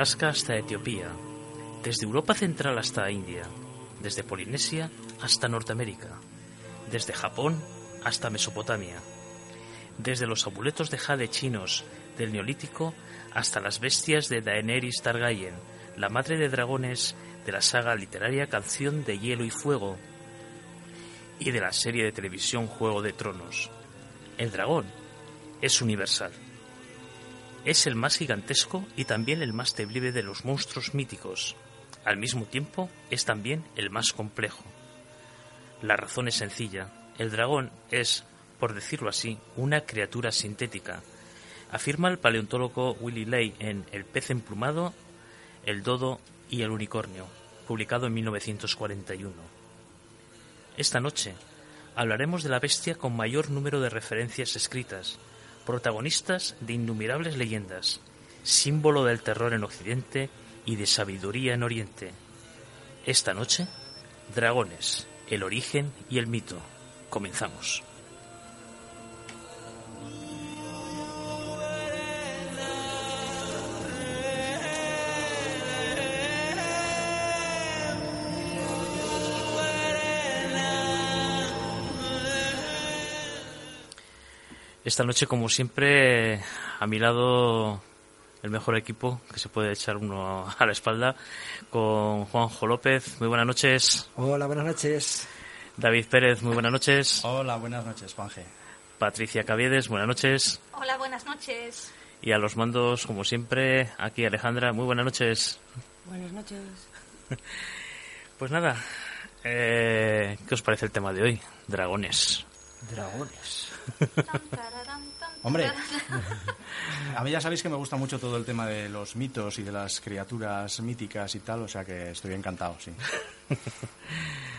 Alaska hasta Etiopía, desde Europa Central hasta India, desde Polinesia hasta Norteamérica, desde Japón hasta Mesopotamia, desde los amuletos de jade chinos del Neolítico hasta las bestias de Daenerys Targaryen, la madre de dragones de la saga literaria Canción de Hielo y Fuego y de la serie de televisión Juego de Tronos. El dragón es universal. Es el más gigantesco y también el más temible de los monstruos míticos. Al mismo tiempo, es también el más complejo. La razón es sencilla. El dragón es, por decirlo así, una criatura sintética. Afirma el paleontólogo Willy Ley en El pez emplumado, El dodo y el unicornio, publicado en 1941. Esta noche hablaremos de la bestia con mayor número de referencias escritas, protagonistas de innumerables leyendas, símbolo del terror en Occidente y de sabiduría en Oriente. Esta noche, dragones, el origen y el mito. Comenzamos. Esta noche, como siempre, a mi lado el mejor equipo que se puede echar uno a la espalda, con Juanjo López. Muy buenas noches. Hola, buenas noches. David Pérez, muy buenas noches. Hola, buenas noches, Juanje. Patricia Caviedes, buenas noches. Hola, buenas noches. Y a los mandos, como siempre, aquí Alejandra, muy buenas noches. Buenas noches. Pues nada, eh, ¿qué os parece el tema de hoy? Dragones. Dragones. Hombre, a mí ya sabéis que me gusta mucho todo el tema de los mitos y de las criaturas míticas y tal, o sea que estoy encantado, sí.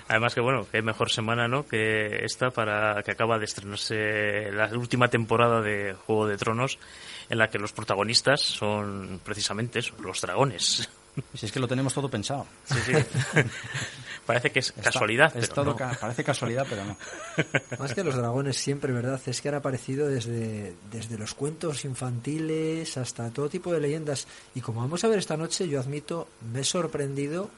Además que bueno, qué mejor semana, ¿no? Que esta para que acaba de estrenarse la última temporada de Juego de Tronos, en la que los protagonistas son precisamente eso, los dragones. Si es que lo tenemos todo pensado. Sí, sí. Parece que es Está- casualidad, es pero todo no. ca- parece casualidad, pero no. Más que los dragones siempre, ¿verdad? Es que han aparecido desde, desde los cuentos infantiles hasta todo tipo de leyendas. Y como vamos a ver esta noche, yo admito, me he sorprendido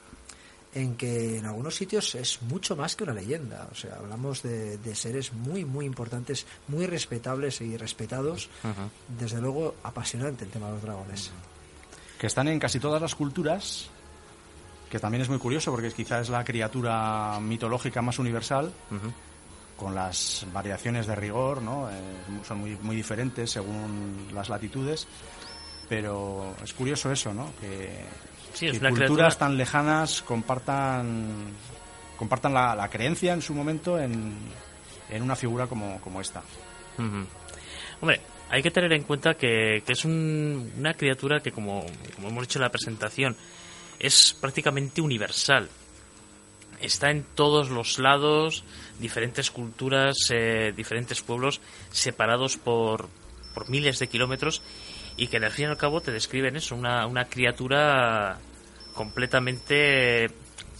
en que en algunos sitios es mucho más que una leyenda. O sea, hablamos de, de seres muy, muy importantes, muy respetables y respetados. Ajá. Desde luego, apasionante el tema de los dragones. Que están en casi todas las culturas, que también es muy curioso porque quizás es la criatura mitológica más universal, con las variaciones de rigor, ¿no? Eh, son muy, muy diferentes según las latitudes, pero es curioso eso, ¿no? Que, Sí, es que culturas criatura- tan lejanas compartan compartan la, la creencia en su momento en, en una figura como, como esta. Hombre, hay que tener en cuenta que, que es un- una criatura que, como, como hemos dicho en la presentación, es prácticamente universal. Está en todos los lados, diferentes culturas, eh, diferentes pueblos separados por, por miles de kilómetros y que al fin y al cabo te describen eso, una, una criatura completamente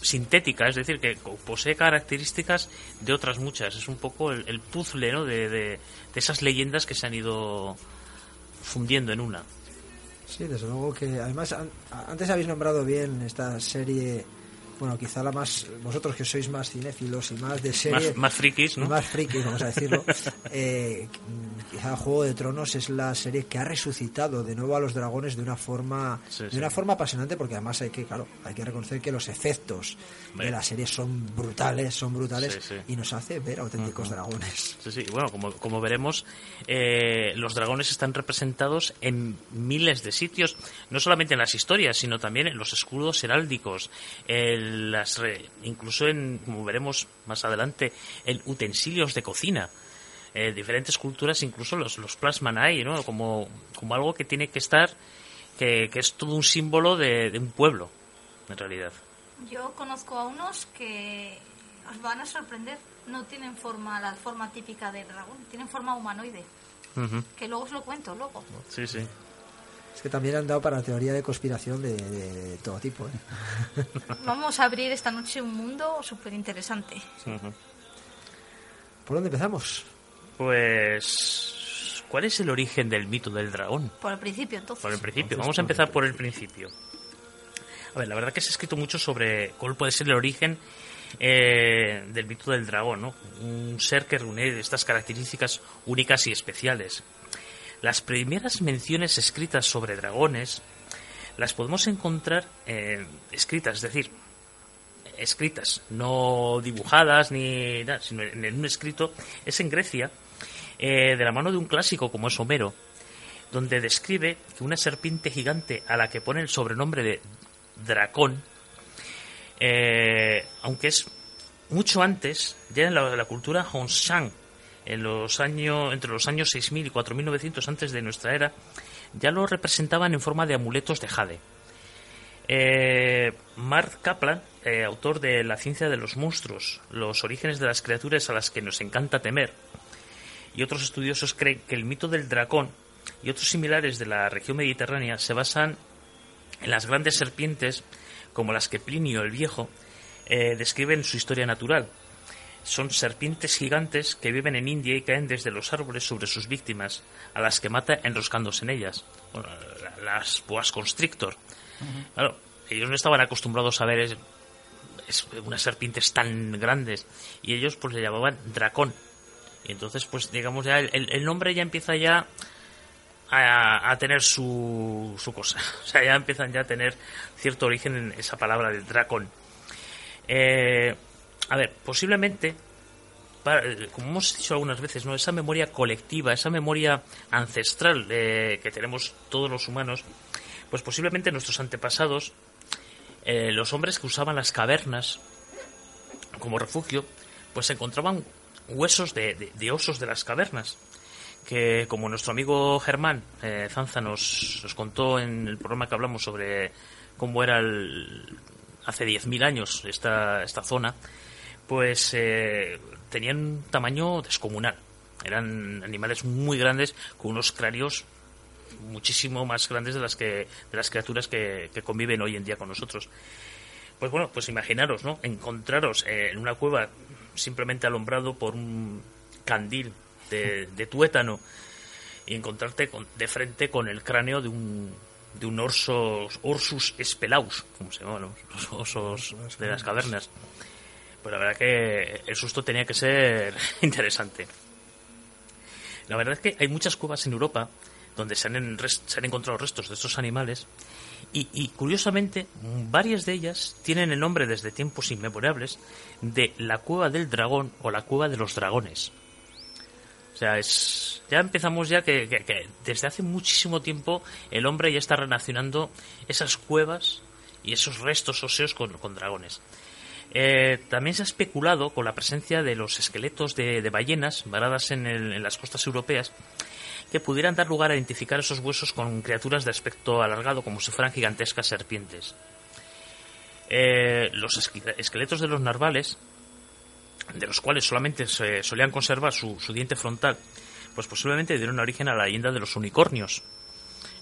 sintética, es decir, que posee características de otras muchas. Es un poco el, el puzzle ¿no? de, de- de esas leyendas que se han ido fundiendo en una. Sí, desde luego que además an- antes habéis nombrado bien esta serie, bueno, quizá la más, vosotros que sois más cinéfilos y más de serie, más, más frikis, ¿no? Más frikis, vamos a decirlo. eh, quizá Juego de Tronos es la serie que ha resucitado de nuevo a los dragones de una forma, Sí, de sí. una forma apasionante, porque además hay que, claro, hay que reconocer que los efectos de la serie son brutales, son brutales Sí, y nos hace ver auténticos dragones. Sí, sí. Bueno, como, como veremos, eh, los dragones están representados en miles de sitios, no solamente en las historias, sino también en los escudos heráldicos, en las incluso en, como veremos más adelante, en utensilios de cocina. Eh, diferentes culturas, incluso los, los plasman ahí, ¿no? Como, como algo que tiene que estar, que, que es todo un símbolo de, de un pueblo, en realidad. Yo conozco a unos que os van a sorprender. No tienen forma, la forma típica del dragón, tienen forma humanoide. Que luego os lo cuento, luego. Sí, sí. Es que también han dado para teoría de conspiración de, de todo tipo. ¿eh? Vamos a abrir esta noche un mundo súper interesante. ¿Por dónde empezamos? Pues, ¿cuál es el origen del mito del dragón? Por el principio, entonces. Por el principio. Entonces, Vamos a empezar por el principio. A ver, la verdad que se ha escrito mucho sobre cuál puede ser el origen eh, del mito del dragón, ¿no? Un ser que reúne estas características únicas y especiales. Las primeras menciones escritas sobre dragones las podemos encontrar eh, escritas, es decir, escritas, no dibujadas ni nada, sino en un escrito, es en Grecia, eh, de la mano de un clásico como es Homero, donde describe que una serpiente gigante a la que pone el sobrenombre de dracón, eh, aunque es mucho antes, ya en la, la cultura Hongshan, en los años, entre los años 6000 y 4900 antes de nuestra era, ya lo representaban en forma de amuletos de jade. Eh, Mark Kaplan, eh, autor de La ciencia de los monstruos, los orígenes de las criaturas a las que nos encanta temer, y otros estudiosos creen que el mito del dragón y otros similares de la región mediterránea se basan en las grandes serpientes como las que Plinio el Viejo eh, describe en su historia natural. Son serpientes gigantes que viven en India y caen desde los árboles sobre sus víctimas, a las que mata enroscándose en ellas. Bueno, las boas constrictor. Claro, ellos no estaban acostumbrados a ver es- es- unas serpientes tan grandes y ellos pues le llamaban dracón. Y entonces pues digamos ya el, el- el nombre ya empieza ya a, a tener su, su cosa. O sea, ya empiezan ya a tener cierto origen en esa palabra del dracón. Eh, a ver, posiblemente, para- eh, como hemos dicho algunas veces, ¿no? esa memoria colectiva, esa memoria ancestral eh, que tenemos todos los humanos, pues posiblemente nuestros antepasados, eh, los hombres que usaban las cavernas como refugio, pues encontraban huesos de, osos de las cavernas que como nuestro amigo Germán eh, Zanza nos, nos contó en el programa que hablamos sobre cómo era el, hace 10.000 años esta zona, pues eh, tenían un tamaño descomunal. Eran animales muy grandes con unos cráneos muchísimo más grandes de las que de las criaturas que, que conviven hoy en día con nosotros. Pues bueno, pues imaginaros, ¿no? Encontraros eh, en una cueva simplemente alumbrado por un candil de, de tuétano y encontrarte con- de frente con el cráneo de un de un orso, Orsus spelaus, como se llaman los osos de las cavernas. Pues la verdad que el susto tenía que ser interesante. La verdad es que hay muchas cuevas en Europa donde se han, se encontrado restos de estos animales y, curiosamente varias de ellas tienen el nombre desde tiempos inmemorables de la cueva del dragón o la cueva de los dragones. O sea, es, ya empezamos ya que desde hace muchísimo tiempo el hombre ya está relacionando esas cuevas y esos restos óseos con, con dragones. Eh, también se ha especulado con la presencia de los esqueletos de, de ballenas varadas en, el- en las costas europeas que pudieran dar lugar a identificar esos huesos con criaturas de aspecto alargado como si fueran gigantescas serpientes. Eh, los esqueletos de los narvales, de los cuales solamente se solían conservar su, su diente frontal, pues posiblemente dieron origen a la leyenda de los unicornios.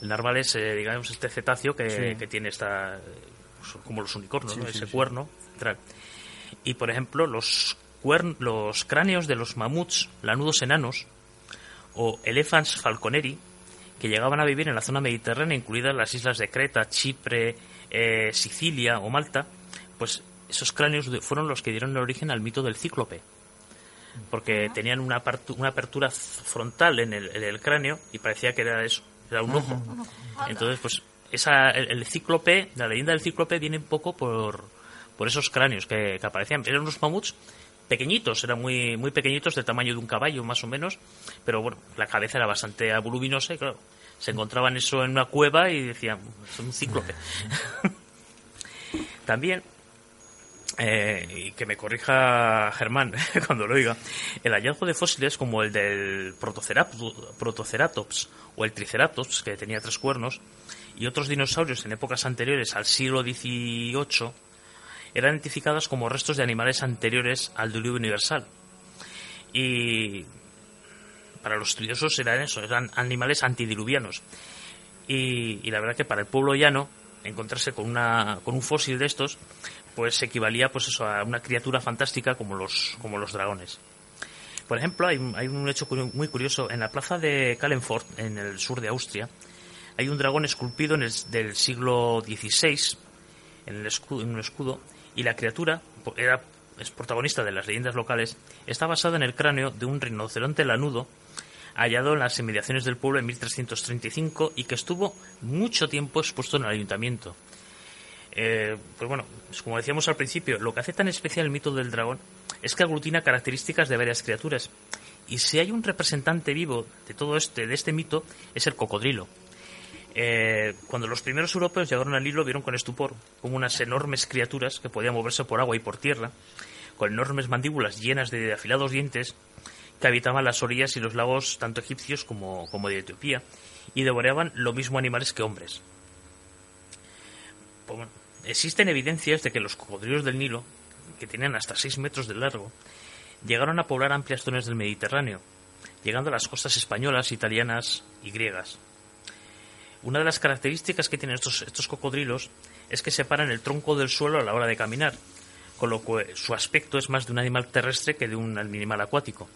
El narval es, eh, digamos, este cetáceo que, Sí. que tiene esta, pues, como los unicornios, Sí, ¿no? sí, ese cuerno. Central. Y por ejemplo, los, cuern- los cráneos de los mamuts lanudos enanos o elephants falconeri, que llegaban a vivir en la zona mediterránea, incluidas las islas de Creta, Chipre, eh, Sicilia o Malta, pues esos cráneos fueron los que dieron origen al mito del cíclope. Porque tenían una, una apertura frontal en el, en el cráneo y parecía que era eso, era un ojo. Entonces, pues, esa, el, el cíclope, la leyenda del cíclope viene un poco por, por esos cráneos que, aparecían. Eran unos mamuts pequeñitos, eran muy, muy pequeñitos, del tamaño de un caballo más o menos, pero bueno, la cabeza era bastante voluminosa y claro, se encontraban eso en una cueva y decían, es un cíclope. También, eh, y que me corrija Germán cuando lo oiga, el hallazgo de fósiles como el del Protoceratops o el Triceratops, que tenía tres cuernos, y otros dinosaurios en épocas anteriores al siglo XVIII, eran identificadas como restos de animales anteriores al diluvio universal. Y para los estudiosos eran eso, eran animales antidiluvianos. Y, la verdad que para el pueblo llano, encontrarse con, una, con un fósil de estos, pues equivalía pues eso, a una criatura fantástica como los, como los dragones. Por ejemplo, hay, hay un hecho muy curioso. En la plaza de Kallenfort, en el sur de Austria, hay un dragón esculpido en el, del siglo XVI en, el escudo, en un escudo y la criatura era, es protagonista de las leyendas locales. Está basada en el cráneo de un rinoceronte lanudo hallado en las inmediaciones del pueblo en 1335 y que estuvo mucho tiempo expuesto en el ayuntamiento. Eh, pues bueno, pues como decíamos al principio, lo que hace tan especial el mito del dragón es que aglutina características de varias criaturas. Y si hay un representante vivo de todo este, de este mito, es el cocodrilo. Eh, cuando los primeros europeos llegaron al hilo, vieron con estupor como unas enormes criaturas que podían moverse por agua y por tierra, con enormes mandíbulas llenas de afilados dientes, que habitaban las orillas y los lagos tanto egipcios como, como de Etiopía, y devoraban lo mismo animales que hombres. Pues existen evidencias de que los cocodrilos del Nilo, que tenían hasta 6 metros de largo, llegaron a poblar amplias zonas del Mediterráneo, llegando a las costas españolas, italianas y griegas. Una de las características que tienen estos, cocodrilos es que separan el tronco del suelo a la hora de caminar, con lo que su aspecto es más de un animal terrestre que de un animal acuático.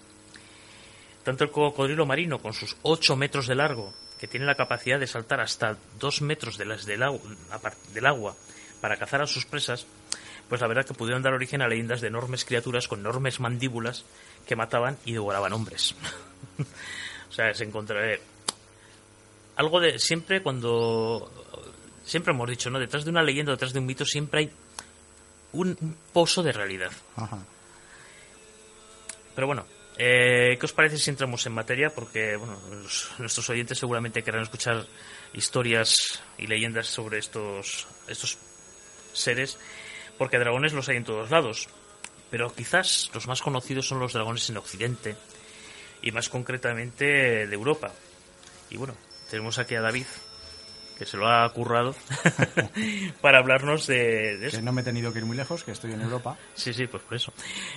Tanto el cocodrilo marino, con sus 8 metros de largo, que tiene la capacidad de saltar hasta 2 metros del, agua para cazar a sus presas, pues la verdad que pudieron dar origen a leyendas de enormes criaturas con enormes mandíbulas que mataban y devoraban hombres. o sea, se encontrará algo de siempre cuando siempre hemos dicho, ¿no? Detrás de una leyenda, detrás de un mito siempre hay un, un pozo de realidad. Ajá. Pero bueno, eh, ¿qué os parece si entramos en materia? Porque bueno, los- nuestros oyentes seguramente querrán escuchar historias y leyendas sobre estos, estos seres, porque dragones los hay en todos lados. Pero quizás los más conocidos son los dragones en Occidente, y más concretamente de Europa. Y bueno, tenemos aquí a David, que se lo ha currado, para hablarnos de, de eso. Que no me he tenido que ir muy lejos, que estoy en Europa. Sí, sí, pues por eso.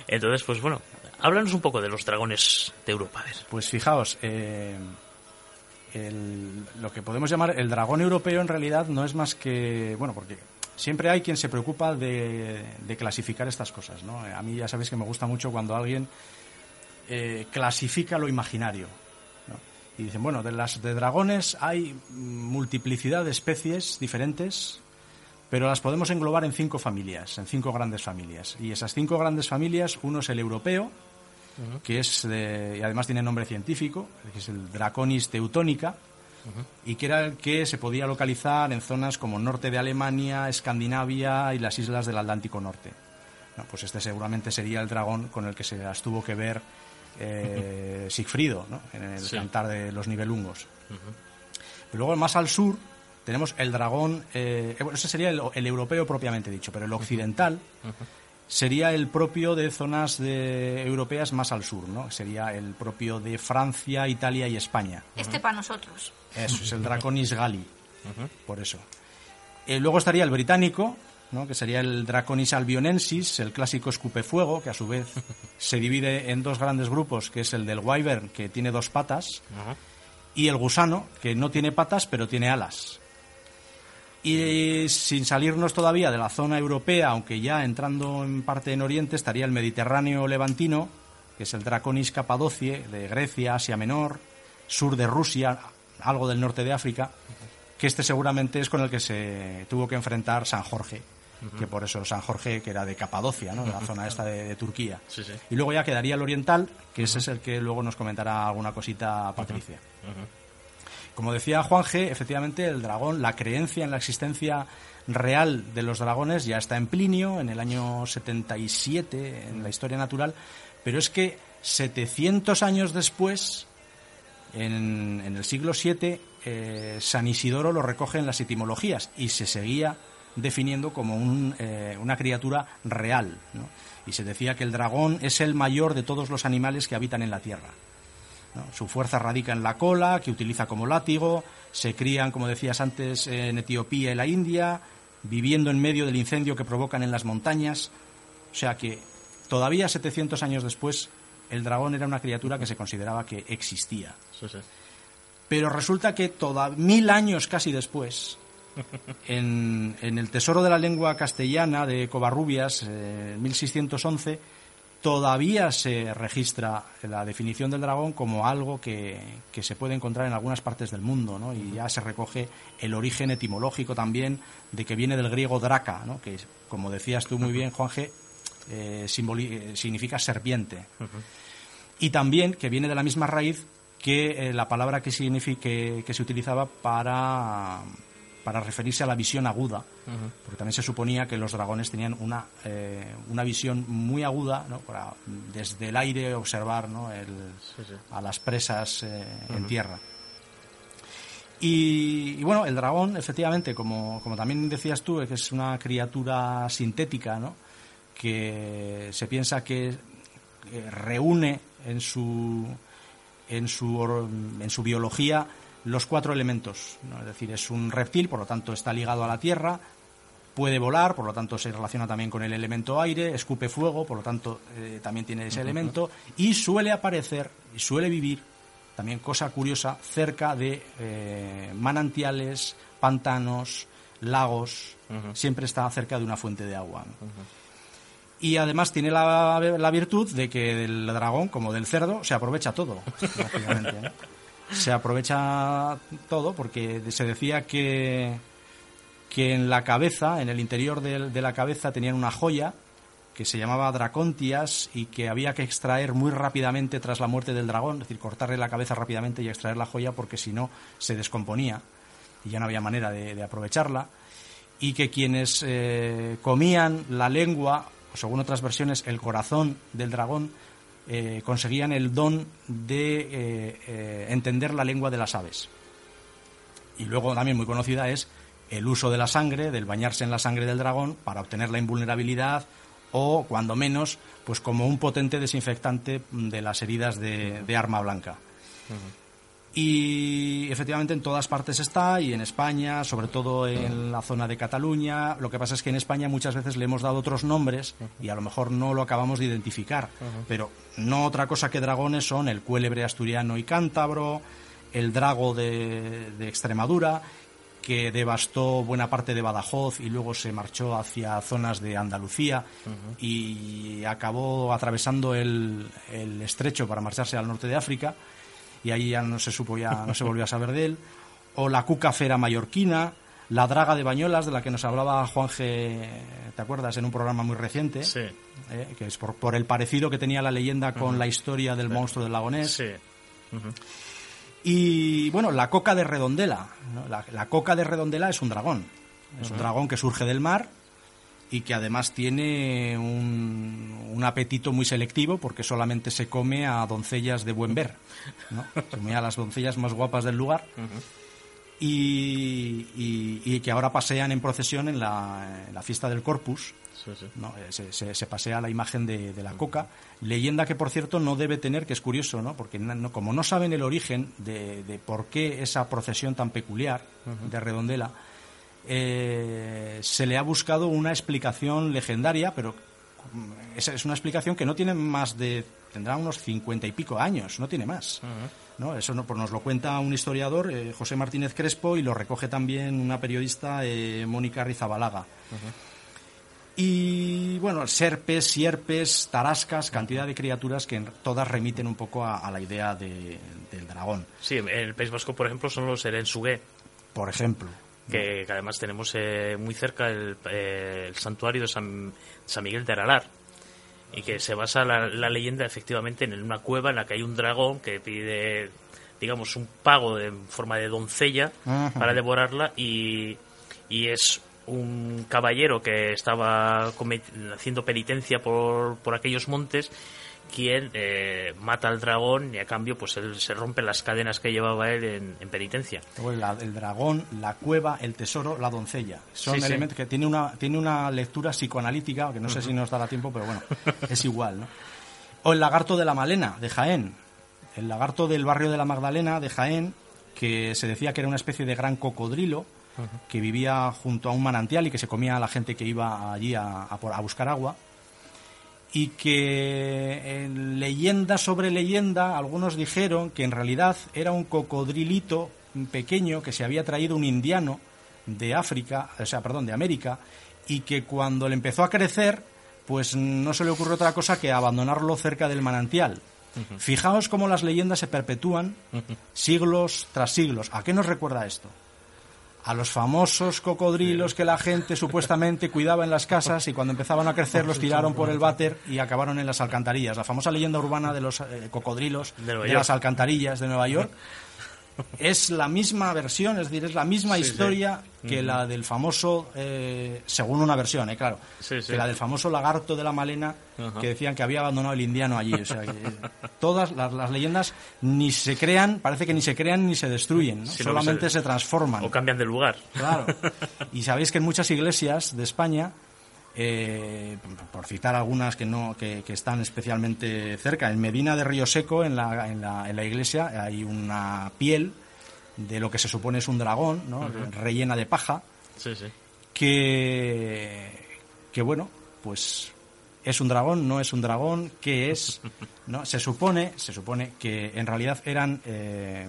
Entonces, pues bueno, háblanos un poco de los dragones de Europa. A ver. Pues fijaos, eh, el- lo que podemos llamar el dragón europeo en realidad no es más que, bueno, porque siempre hay quien se preocupa de, de clasificar estas cosas, ¿no? A mí ya sabéis que me gusta mucho cuando alguien eh, clasifica lo imaginario. Y dicen, bueno, de las de dragones hay multiplicidad de especies diferentes, pero las podemos englobar en cinco familias, en cinco grandes familias. Y esas cinco grandes familias, uno es el europeo, que es de- y además tiene nombre científico, que es el Draconis teutónica, y que era el que se podía localizar en zonas como norte de Alemania, Escandinavia y las islas del Atlántico Norte. No, pues este seguramente sería el dragón con el que se las tuvo que ver eh, Sigfrido ¿no? en el Sí. cantar de los nivelungos. Y luego más al sur tenemos el dragón, eh, bueno, ese sería el, el europeo propiamente dicho, pero el occidental sería el propio de zonas de, europeas más al sur, ¿no? Sería el propio de Francia, Italia y España. Este para nosotros. Eso es el Draconis Gali, por eso. Eh, luego estaría el británico, ¿no? que sería el Draconis albionensis, el clásico escupefuego, que a su vez se divide en dos grandes grupos, que es el del wyvern, que tiene dos patas, y el gusano, que no tiene patas, pero tiene alas. Y sin salirnos todavía de la zona europea, aunque ya entrando en parte en Oriente, estaría el Mediterráneo levantino, que es el Draconis capadocie, de Grecia, Asia Menor, sur de Rusia, algo del norte de África, que este seguramente es con el que se tuvo que enfrentar San Jorge que por eso San Jorge, que era de Capadocia, ¿no? de la zona esta de, de Turquía. Sí, sí. Y luego ya quedaría el oriental, que ese es el que luego nos comentará alguna cosita Patricia. Como decía Juan G, efectivamente el dragón, la creencia en la existencia real de los dragones ya está en Plinio, en el año 77, en la historia natural, pero es que 700 años después, en, en el siglo VII, eh, San Isidoro lo recoge en las etimologías y se seguía definiendo como un, eh, una criatura real. ¿no? Y se decía que el dragón es el mayor de todos los animales que habitan en la tierra. ¿no? Su fuerza radica en la cola, que utiliza como látigo, se crían, como decías antes, en Etiopía y la India, viviendo en medio del incendio que provocan en las montañas. O sea que todavía 700 años después, el dragón era una criatura que se consideraba que existía. Sí, sí. Pero resulta que toda, mil años casi después, en, en el Tesoro de la Lengua Castellana de Covarrubias, eh, 1611, todavía se registra la definición del dragón como algo que, que se puede encontrar en algunas partes del mundo, ¿no? Y ya se recoge el origen etimológico también de que viene del griego draca, ¿no? Que, como decías tú muy bien, Juan G., eh, eh, significa serpiente. Y también que viene de la misma raíz que eh, la palabra que, signifi- que, que se utilizaba para, para referirse a la visión aguda, porque también se suponía que los dragones tenían una, eh, una visión muy aguda, ¿no? para desde el aire observar ¿no? el- Sí, sí. a las presas eh, en tierra. Y, y bueno, el dragón, efectivamente, como, como también decías tú, que es una criatura sintética, ¿no? que se piensa que reúne en su, en, su, en su biología los cuatro elementos. ¿no? Es decir, es un reptil, por lo tanto está ligado a la tierra, puede volar, por lo tanto se relaciona también con el elemento aire, escupe fuego, por lo tanto eh, también tiene ese elemento, y suele aparecer y suele vivir, también cosa curiosa, cerca de eh, manantiales, pantanos, lagos, siempre está cerca de una fuente de agua. ¿no? Y además tiene la, la virtud de que del dragón, como del cerdo, se aprovecha todo, ¿no? Se aprovecha todo porque se decía que, que en la cabeza, en el interior del- de, la cabeza, tenían una joya que se llamaba Dracontias y que había que extraer muy rápidamente tras la muerte del dragón, es decir, cortarle la cabeza rápidamente y extraer la joya porque si no se descomponía y ya no había manera de, de aprovecharla. Y que quienes eh, comían la lengua, o según otras versiones, el corazón del dragón, eh, conseguían el don de eh, eh, entender la lengua de las aves. Y luego también muy conocida es el uso de la sangre, del bañarse en la sangre del dragón para obtener la invulnerabilidad o, cuando menos, pues como un potente desinfectante de las heridas de, de arma blanca. Y efectivamente en todas partes está, y en España, sobre todo en la zona de Cataluña. Lo que pasa es que en España muchas veces le hemos dado otros nombres y a lo mejor no lo acabamos de identificar. Pero no otra cosa que dragones son el cuélebre asturiano y cántabro, el drago de, de Extremadura, que devastó buena parte de Badajoz y luego se marchó hacia zonas de Andalucía y acabó atravesando el, el estrecho para marcharse al norte de África y ahí ya no se supo, ya no se volvió a saber de él. O la cuca fera mallorquina, la draga de Bañolas, de la que nos hablaba Juan G., ¿te acuerdas? En un programa muy reciente, Sí, eh, que es por, por el parecido que tenía la leyenda con la historia del monstruo del lagonés. sí. Y bueno, la coca de redondela. ¿no? La, la coca de redondela es un dragón. Es un dragón que surge del mar y que además tiene un, un apetito muy selectivo porque solamente se come a doncellas de buen ver. ¿no? Se come a las doncellas más guapas del lugar. y, y- y que ahora pasean en procesión en la, en la fiesta del Corpus. Sí, sí. ¿no? Eh, Se, se- se pasea la imagen de, de la coca. Leyenda que, por cierto, no debe tener, que es curioso, ¿no? porque no- como no saben el origen de, de por qué esa procesión tan peculiar de Redondela, eh, se le ha buscado una explicación legendaria, pero mm, esa es una explicación que no tiene más de. tendrá unos cincuenta y pico años, no tiene más. ¿no? Eso no- pues nos lo cuenta un historiador, eh, José Martínez Crespo, y lo recoge también una periodista, eh, Mónica Rizabalaga. Y bueno, serpes, sierpes, tarascas, cantidad de criaturas que todas remiten un poco a, a la idea de- del dragón, Sí, en el País Vasco, por ejemplo, son los Erensugué. por ejemplo. Que, además tenemos eh, muy cerca el, eh, el santuario de San, San, Miguel de Aralar y que se basa la, la, leyenda efectivamente en una cueva en la que hay un dragón que pide digamos un pago en forma de doncella para devorarla y, y es un caballero que estaba haciendo penitencia por, por aquellos montes quien eh, mata al dragón y a cambio pues él se rompe las cadenas que llevaba él en, penitencia. el dragón, la cueva, el tesoro, la doncella. Son elementos que tiene una, tiene una lectura psicoanalítica, que no sé si nos dará tiempo, pero bueno, es igual. ¿no? O el lagarto de la Malena, de Jaén. El lagarto del barrio de la Magdalena, de Jaén, que se decía que era una especie de gran cocodrilo que vivía junto a un manantial y que se comía a la gente que iba allí a, a buscar agua y que en leyenda sobre leyenda algunos dijeron que en realidad era un cocodrilito pequeño que se había traído un indiano de África, o sea, perdón, de América, y que cuando le empezó a crecer, pues no se le ocurrió otra cosa que abandonarlo cerca del manantial. Fijaos cómo las leyendas se perpetúan siglos tras siglos. ¿A qué nos recuerda esto? A los famosos cocodrilos que la gente supuestamente cuidaba en las casas y cuando empezaban a crecer los tiraron por el váter y acabaron en las alcantarillas. La famosa leyenda urbana de los eh, cocodrilos de, las alcantarillas de Nueva York es la misma versión, es decir, es la misma historia que la del famoso, eh, según una versión, eh, claro, que la del famoso lagarto de la Malena, que decían que había abandonado el indiano allí. O sea, que todas las, leyendas ni se crean, parece que ni se crean ni se destruyen, solamente se, transforman. O cambian de lugar. Claro. Y sabéis que en muchas iglesias de España eh, por citar algunas que no que, están especialmente cerca. En Medina de Río Seco en la, en la, en la iglesia hay una piel de lo que se supone es un dragón ¿no? rellena de paja que que bueno pues es un dragón no es un dragón qué es no se supone se supone que en realidad eran eh,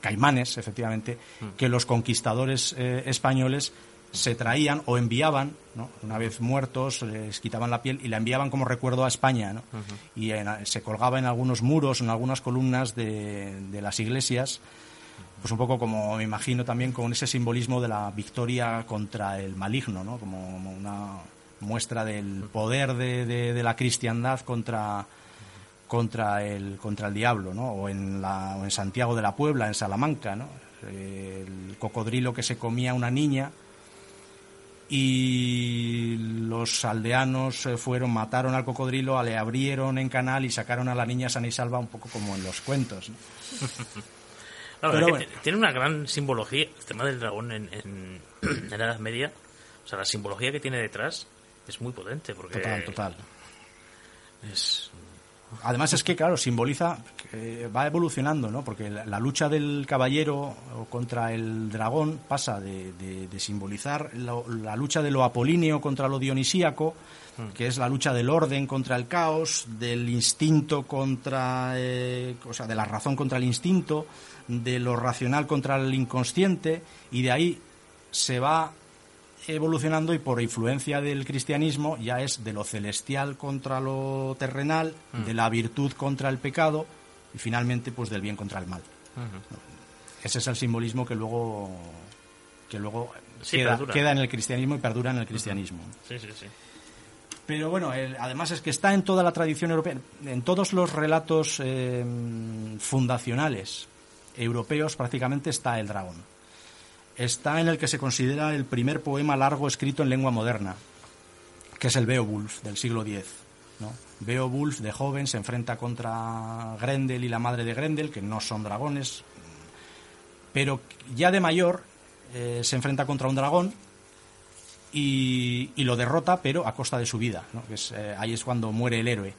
caimanes efectivamente que los conquistadores eh, españoles se traían o enviaban, una vez muertos, les quitaban la piel y la enviaban como recuerdo a España. Y se colgaba en algunos muros, en algunas columnas de, las iglesias, pues un poco como me imagino también con ese simbolismo de la victoria contra el maligno, ¿no? como una muestra del poder de, la cristiandad contra, contra, el, contra el diablo, ¿no? o, en la, o en Santiago de la Puebla, en Salamanca, ¿no? el cocodrilo que se comía una niña y los aldeanos eh, fueron, mataron al cocodrilo, le abrieron en canal y sacaron a la niña sana y salva, un poco como en los cuentos. Tiene una gran simbología el tema del dragón en, en, la Edad Media. O sea, la simbología que tiene detrás es muy potente. Porque total, total. Es Además es que, claro, simboliza, va evolucionando, ¿no? Porque la, lucha del caballero contra el dragón pasa de, simbolizar la, lucha de lo apolíneo contra lo dionisíaco, mm. que es la lucha del orden contra el caos, del instinto contra, eh, o sea, de la razón contra el instinto, de lo racional contra el inconsciente, y de ahí se va evolucionando y por influencia del cristianismo ya es de lo celestial contra lo terrenal, mm. de la virtud contra el pecado y finalmente pues del bien contra el mal. Ese es el simbolismo que luego que luego queda, en el cristianismo y perdura en el cristianismo. Sí, sí, sí. Pero bueno, además es que está en toda la tradición europea, en todos los relatos eh, fundacionales europeos prácticamente está el dragón está en el que se considera el primer poema largo escrito en lengua moderna, que es el Beowulf del siglo X. Beowulf, de joven, se enfrenta contra Grendel y la madre de Grendel, que no son dragones, pero ya de mayor eh, se enfrenta contra un dragón y, lo derrota, pero a costa de su vida. Eh, ahí es cuando muere el héroe.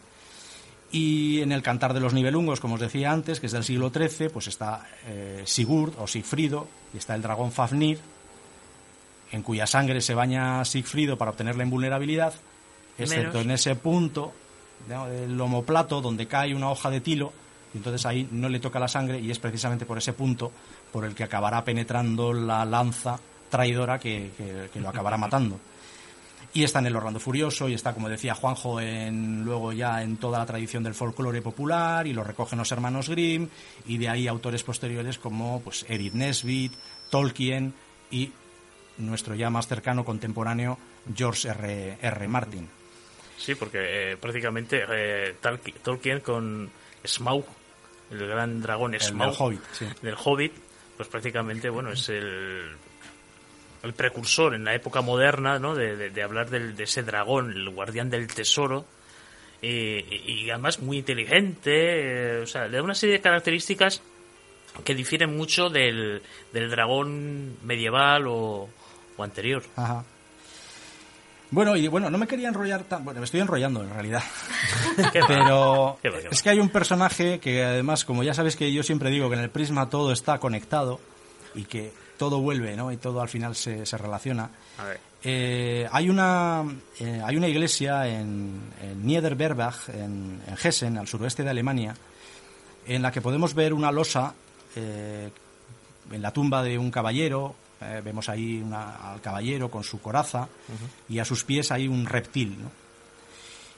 Y en el Cantar de los Nibelungos, como os decía antes, que es del siglo XIII, pues está eh, Sigurd o Sigfrido, y está el dragón Fafnir, en cuya sangre se baña Sigfrido para obtener la invulnerabilidad, excepto en ese punto del homoplato donde cae una hoja de tilo, y entonces ahí no le toca la sangre y es precisamente por ese punto por el que acabará penetrando la lanza traidora que lo acabará matando. Y está en el Orlando Furioso y está, como decía Juanjo, en, luego ya en toda la tradición del folclore popular y lo recogen los hermanos Grimm y de ahí autores posteriores como pues, Edith Nesbit, Tolkien y nuestro ya más cercano contemporáneo George R. R. Martin. Sí, porque eh, prácticamente eh, Tolkien con Smaug, el gran dragón Smaug del Hobbit, sí. del Hobbit, pues prácticamente, bueno, es el, el precursor en la época moderna, ¿no? De, de, hablar del, de ese dragón, el guardián del tesoro, y, y además muy inteligente, eh, o sea, le da una serie de características que difieren mucho del, del dragón medieval o, o anterior. Ajá. Bueno, y bueno, no me quería enrollar tan... Bueno, me estoy enrollando en realidad. Pero es que hay un personaje que además, como ya sabes que yo siempre digo que en el prisma todo está conectado y que todo vuelve, ¿no? Y todo al final se, se relaciona. A ver. Eh, hay una eh, hay una iglesia en, en Niederberbach, en, en Hessen, al suroeste de Alemania, en la que podemos ver una losa eh, en la tumba de un caballero. vemos ahí una- al caballero con su coraza y a sus pies hay un reptil. ¿no?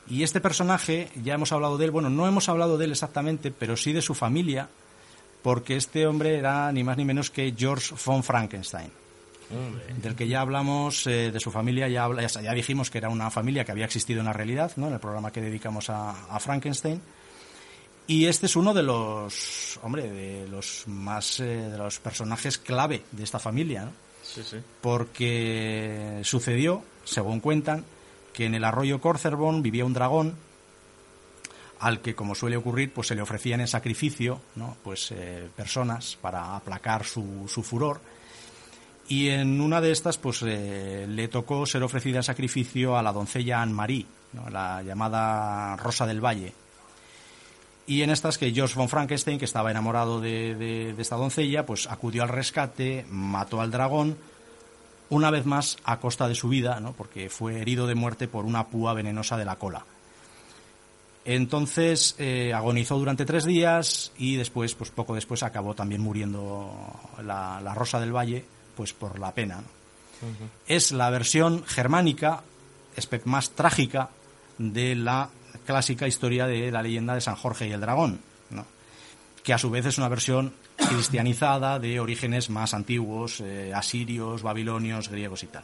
Y este personaje, ya hemos hablado de él, bueno, no hemos hablado de él exactamente, pero sí de su familia, porque este hombre era ni más ni menos que George von Frankenstein del que ya hablamos eh, de su familia, ya, habla- ya, ya dijimos que era una familia que había existido en la realidad, ¿no? en el programa que dedicamos a, a Frankenstein. Y este es uno de los, hombre, de los más, eh, de los personajes clave de esta familia, ¿no? Sí, sí. porque sucedió, según cuentan, que en el arroyo Corcerbon vivía un dragón al que, como suele ocurrir, pues se le ofrecían en sacrificio, ¿no? Pues eh, personas para aplacar su, su furor. Y en una de estas, pues eh, le tocó ser ofrecida en sacrificio a la doncella Anne-Marie, ¿no? la llamada Rosa del Valle. Y en estas que George von Frankenstein, que estaba enamorado de, de- de esta doncella, pues acudió al rescate, mató al dragón, una vez más a costa de su vida, ¿no? porque fue herido de muerte por una púa venenosa de la cola. Entonces eh, agonizó durante tres días y después, pues poco después, acabó también muriendo la, la Rosa del Valle, pues por la pena. ¿no? Es la versión germánica, más trágica, de la clásica historia de la leyenda de San Jorge y el dragón, ¿no? que a su vez es una versión cristianizada de orígenes más antiguos, eh, asirios, babilonios, griegos y tal.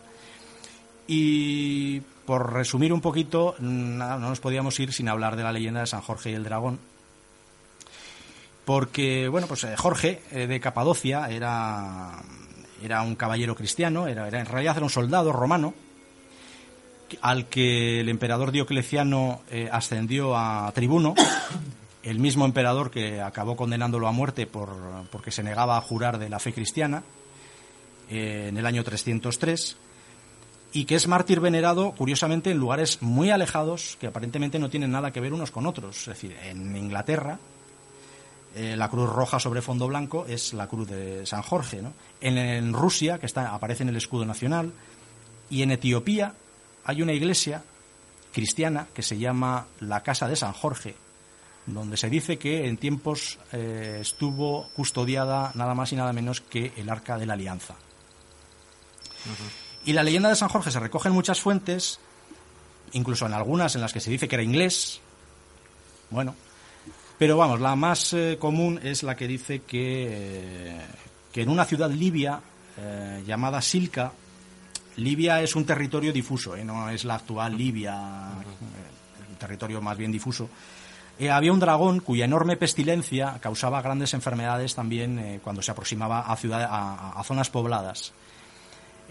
Y por resumir un poquito, no nos podíamos ir sin hablar de la leyenda de San Jorge y el dragón. Porque, bueno, pues eh, Jorge eh, de Capadocia era, era un caballero cristiano, era, en realidad era un soldado romano, al que el emperador Diocleciano eh, ascendió a tribuno, el mismo emperador que acabó condenándolo a muerte por, porque se negaba a jurar de la fe cristiana en el año 303 y que es mártir venerado, curiosamente, en lugares muy alejados que aparentemente no tienen nada que ver unos con otros. Es decir, en Inglaterra, eh, la cruz roja sobre fondo blanco es la cruz de San Jorge. ¿no? En, Rusia, que está, aparece en el escudo nacional, y en Etiopía hay una iglesia cristiana que se llama la Casa de San Jorge, donde se dice que en tiempos eh, estuvo custodiada nada más y nada menos que el Arca de la Alianza. Y la leyenda de San Jorge se recoge en muchas fuentes, incluso en algunas en las que se dice que era inglés. Bueno, pero vamos, la más eh, común es la que dice que, eh, que en una ciudad libia eh, llamada Silca, Libia es un territorio difuso, no es la actual Libia, un territorio más bien difuso. Había un dragón cuya enorme pestilencia causaba grandes enfermedades también cuando se aproximaba a, ciudad, a- a zonas pobladas.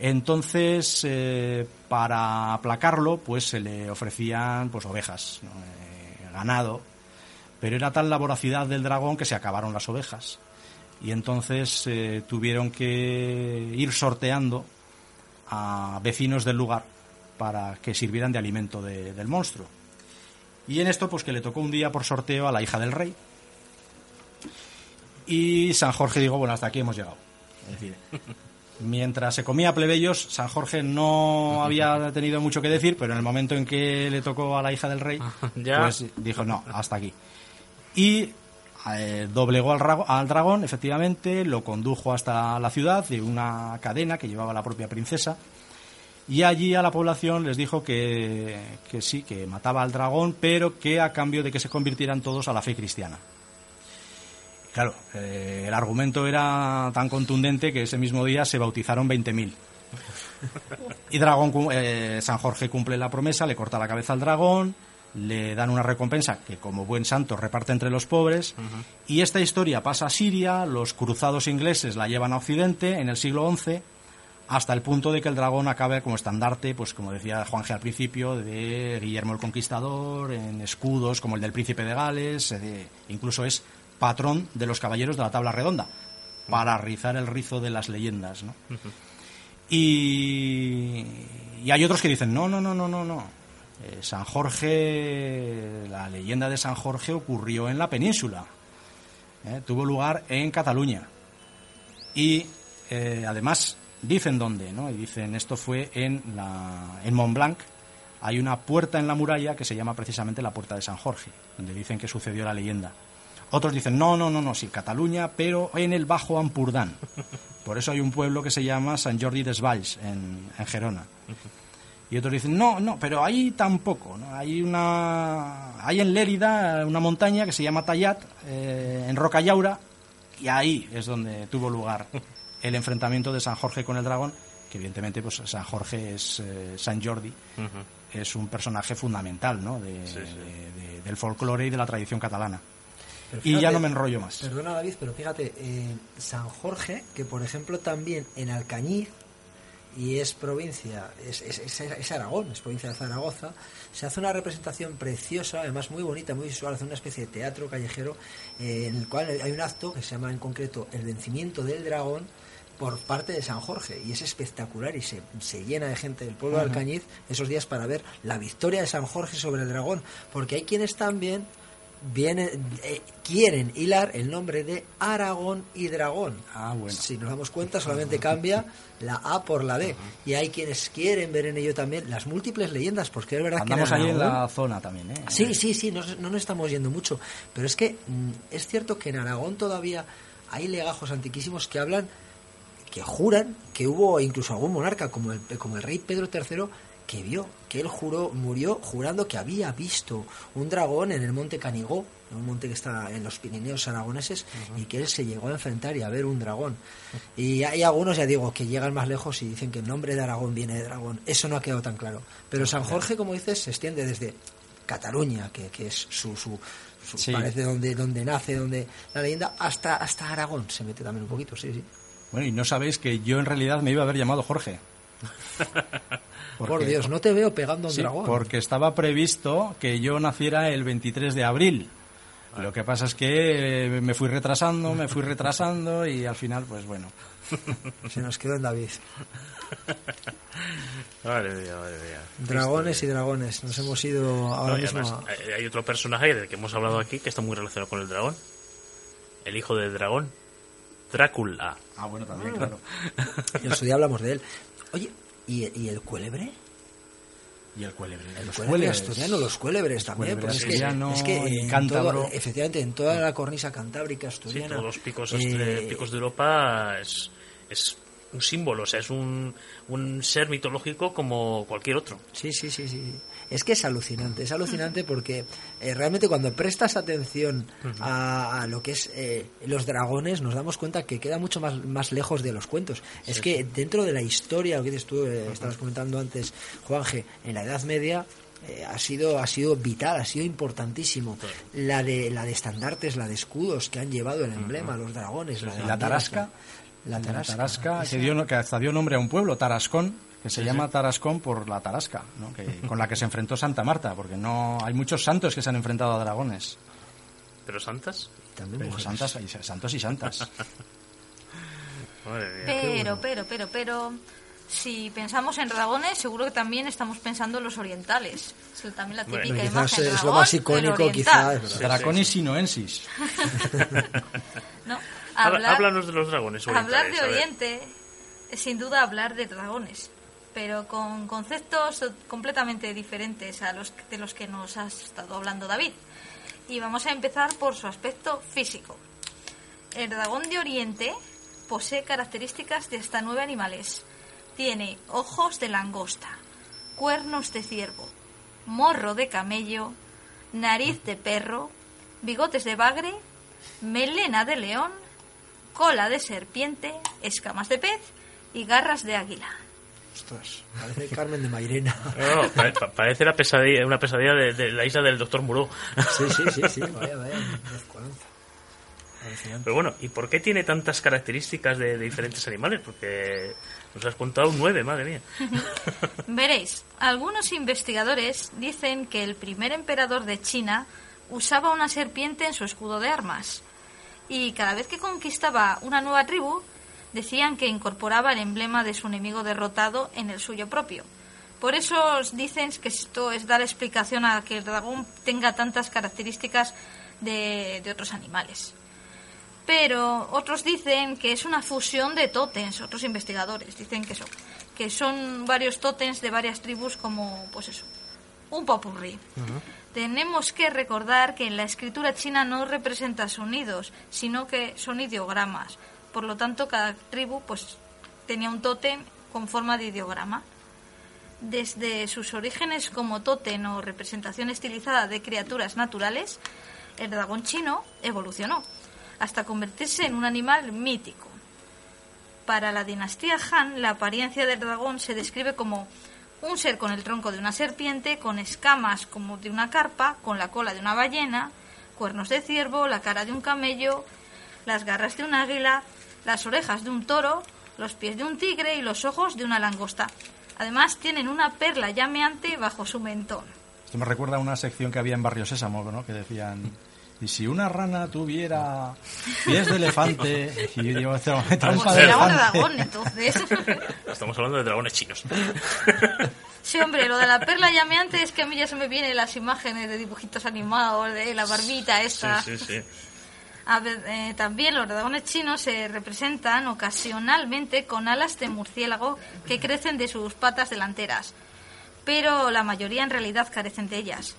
Entonces, eh, para aplacarlo, pues se le ofrecían pues ovejas. Eh, ganado, pero era tal la voracidad del dragón que se acabaron las ovejas. Y entonces eh, tuvieron que ir sorteando a vecinos del lugar para que sirvieran de alimento de- del monstruo. Y en esto, pues que le tocó un día por sorteo a la hija del rey. Y San Jorge dijo, bueno, hasta aquí hemos llegado. Es decir, mientras se comía plebeyos, San Jorge no había tenido mucho que decir, pero en el momento en que le tocó a la hija del rey, Ya. pues dijo, no, hasta aquí. Y eh, doblegó al, al dragón, efectivamente, lo condujo hasta la ciudad de una cadena que llevaba la propia princesa. Y allí a la población les dijo que, que sí, que mataba al dragón, pero que a cambio de que se convirtieran todos a la fe cristiana. Claro, eh, el argumento era tan contundente que ese mismo día se bautizaron 20.000. Y dragón, eh, San Jorge cumple la promesa, le corta la cabeza al dragón, le dan una recompensa que como buen santo reparte entre los pobres. Y esta historia pasa a Siria, los cruzados ingleses la llevan a Occidente en el siglo XI, hasta el punto de que el dragón acabe como estandarte, pues como decía Juanje al principio, de Guillermo el Conquistador, en escudos como el del príncipe de Gales, eh, de- incluso es patrón de los caballeros de la tabla redonda, para rizar el rizo de las leyendas, ¿no? Y, y hay otros que dicen, no, no, no, no, no, no. Eh, San Jorge, la leyenda de San Jorge ocurrió en la península. Eh, tuvo lugar en Cataluña. Y eh, además dicen dónde, ¿no? Y dicen, esto fue en, la, en Montblanc. Hay una puerta en la muralla que se llama precisamente la Puerta de San Jorge, donde dicen que sucedió la leyenda. Otros dicen, no, no, no, no, sí, Cataluña, pero en el Bajo Ampurdán. Por eso hay un pueblo que se llama San Jordi des Valls, en, en Gerona. Y otros dicen, no, no, pero ahí tampoco. ¿no? Hay una hay en Lérida una montaña que se llama Tallat, eh, en Roca Yaura, y ahí es donde tuvo lugar el enfrentamiento de San Jorge con el dragón, que evidentemente pues San Jorge es eh, San Jordi, es un personaje fundamental ¿no? de- de- de- del folclore y de la tradición catalana. Pero Y ya no me enrollo más. Perdona David, pero fíjate, eh, San Jorge, que por ejemplo también en Alcañiz, y es provincia, es, es, es- es Aragón, es provincia de Zaragoza, se hace una representación preciosa, además muy bonita, muy visual, hace una especie de teatro callejero eh, en el cual hay un acto que se llama en concreto El vencimiento del dragón por parte de San Jorge y es espectacular y se, se llena de gente del pueblo de Alcañiz esos días para ver la victoria de San Jorge sobre el dragón, porque hay quienes también vienen, eh, quieren hilar el nombre de Aragón y Dragón. Ah, bueno. Si nos damos cuenta, solamente cambia la A por la D. Y hay quienes quieren ver en ello también las múltiples leyendas, porque es verdad Andamos que en ahí en la zona también, ¿eh? Sí, sí, sí, no, no nos estamos yendo mucho. Pero es que mm, es cierto que en Aragón todavía hay legajos antiquísimos que hablan, que juran que hubo incluso algún monarca, como el, como el rey Pedro III, que vio, que él juró, murió jurando que había visto un dragón en el monte Canigó, un monte que está en los Pirineos aragoneses, y que él se llegó a enfrentar y a ver un dragón. Y hay algunos, ya digo, que llegan más lejos y dicen que el nombre de Aragón viene de dragón. Eso no ha quedado tan claro. Pero San Jorge, como dices, se extiende desde Cataluña, que, que es su, su, su- Sí. parece donde, donde nace, donde la leyenda, hasta, hasta Aragón se mete también un poquito, sí, sí. Bueno, y no sabéis que yo en realidad me iba a haber llamado Jorge. Por Dios, no te veo pegando a un Sí, dragón. porque estaba previsto que yo naciera el 23 de abril. Lo que pasa es que eh, me fui retrasando, me fui retrasando y al final, pues bueno. Se nos quedó en David. Madre mía, madre mía. Dragones y dragones. Nos hemos ido ahora No, mismo. además, a- hay hay otro personaje del que hemos hablado aquí que está muy relacionado con el dragón. El hijo del dragón. Drácula. Ah, bueno, también, claro. y en su día hablamos de él. Oye, ¿y, y el cuélebre? Y el cuélebre. El los cuélebre cuélebres. asturiano, los cuélebres también. cuélebre porque es que, es que en todo- efectivamente, en toda la cornisa cantábrica Sí, asturiana. todos los picos, eh, este- picos de Europa es, es un símbolo, o sea, es un, un ser mitológico como cualquier otro. Sí, sí, sí, sí. Es que es alucinante, es alucinante porque eh, realmente cuando prestas atención a, a lo que es eh, los dragones nos damos cuenta que queda mucho más, más lejos de los cuentos. es que dentro de la historia, lo que dices tú, eh, estabas comentando antes, Juanje, en la Edad Media eh, ha sido ha sido vital, ha sido importantísimo. La de la de estandartes, la de escudos que han llevado el emblema, los dragones, la de la tarasca. la La tarasca, tarasca, que, dio, que hasta dio nombre a un pueblo, Tarascón, que se llama Tarascón por la tarasca, ¿no? que, con la que se enfrentó Santa Marta, porque no hay muchos santos que se han enfrentado a dragones. ¿Pero santas? también Pero santas, y- santos y santas. Madre mía. Pero, pero, pero, pero, si pensamos en dragones, seguro que también estamos pensando en los orientales. Es también la Bueno, típica Quizás imagen es lo dragón, más el icónico, quizás. Draconis sinoensis. ¿no? Habla- Hablar, Háblanos de los dragones hablar orientales, de a ver. Oriente es sin duda hablar de dragones, pero con conceptos completamente diferentes a los de los que nos ha estado hablando David. Y vamos a empezar por su aspecto físico. El dragón de Oriente posee características de hasta nueve animales. Tiene ojos de langosta, cuernos de ciervo, morro de camello, nariz de perro, bigotes de bagre, melena de león, cola de serpiente, escamas de pez y garras de águila. Ostras, parece Carmen de Mairena. No, no, pa- pa- parece la pesadilla, una pesadilla de, de la isla del doctor Muró. Sí, sí, sí, sí, vaya, vaya. Pero bueno, ¿y por qué tiene tantas características de, de diferentes animales? Porque nos has contado nueve, madre mía. Veréis, algunos investigadores dicen que el primer emperador de China usaba una serpiente en su escudo de armas. Y cada vez que conquistaba una nueva tribu, decían que incorporaba el emblema de su enemigo derrotado en el suyo propio. Por eso os dicen que esto es dar explicación a que el dragón tenga tantas características de, de otros animales. Pero otros dicen que es una fusión de tótems, otros investigadores dicen que eso, que son varios tótems de varias tribus como, pues eso, un popurrí. Tenemos que recordar que en la escritura china no representa sonidos, sino que son ideogramas. Por lo tanto, cada tribu pues tenía un tótem con forma de ideograma. Desde sus orígenes como tótem o representación estilizada de criaturas naturales, el dragón chino evolucionó hasta convertirse en un animal mítico. Para la dinastía Han, la apariencia del dragón se describe como un ser con el tronco de una serpiente, con escamas como de una carpa, con la cola de una ballena, cuernos de ciervo, la cara de un camello, las garras de un águila, las orejas de un toro, los pies de un tigre y los ojos de una langosta. Además tienen una perla llameante bajo su mentón. Esto me recuerda a una sección que había en Barrio Sésamo, ¿no? Que decían, y si una rana tuviera pies de elefante y digo, trompa Pues de era un elefante. dragón, entonces. Estamos hablando de dragones chinos. Sí, hombre, lo de la perla llameante es que a mí ya se me vienen las imágenes de dibujitos animados, de la barbita Sí, esta. sí, sí. A ver, eh, también los dragones chinos se representan ocasionalmente con alas de murciélago que crecen de sus patas delanteras, pero la mayoría en realidad carecen de ellas.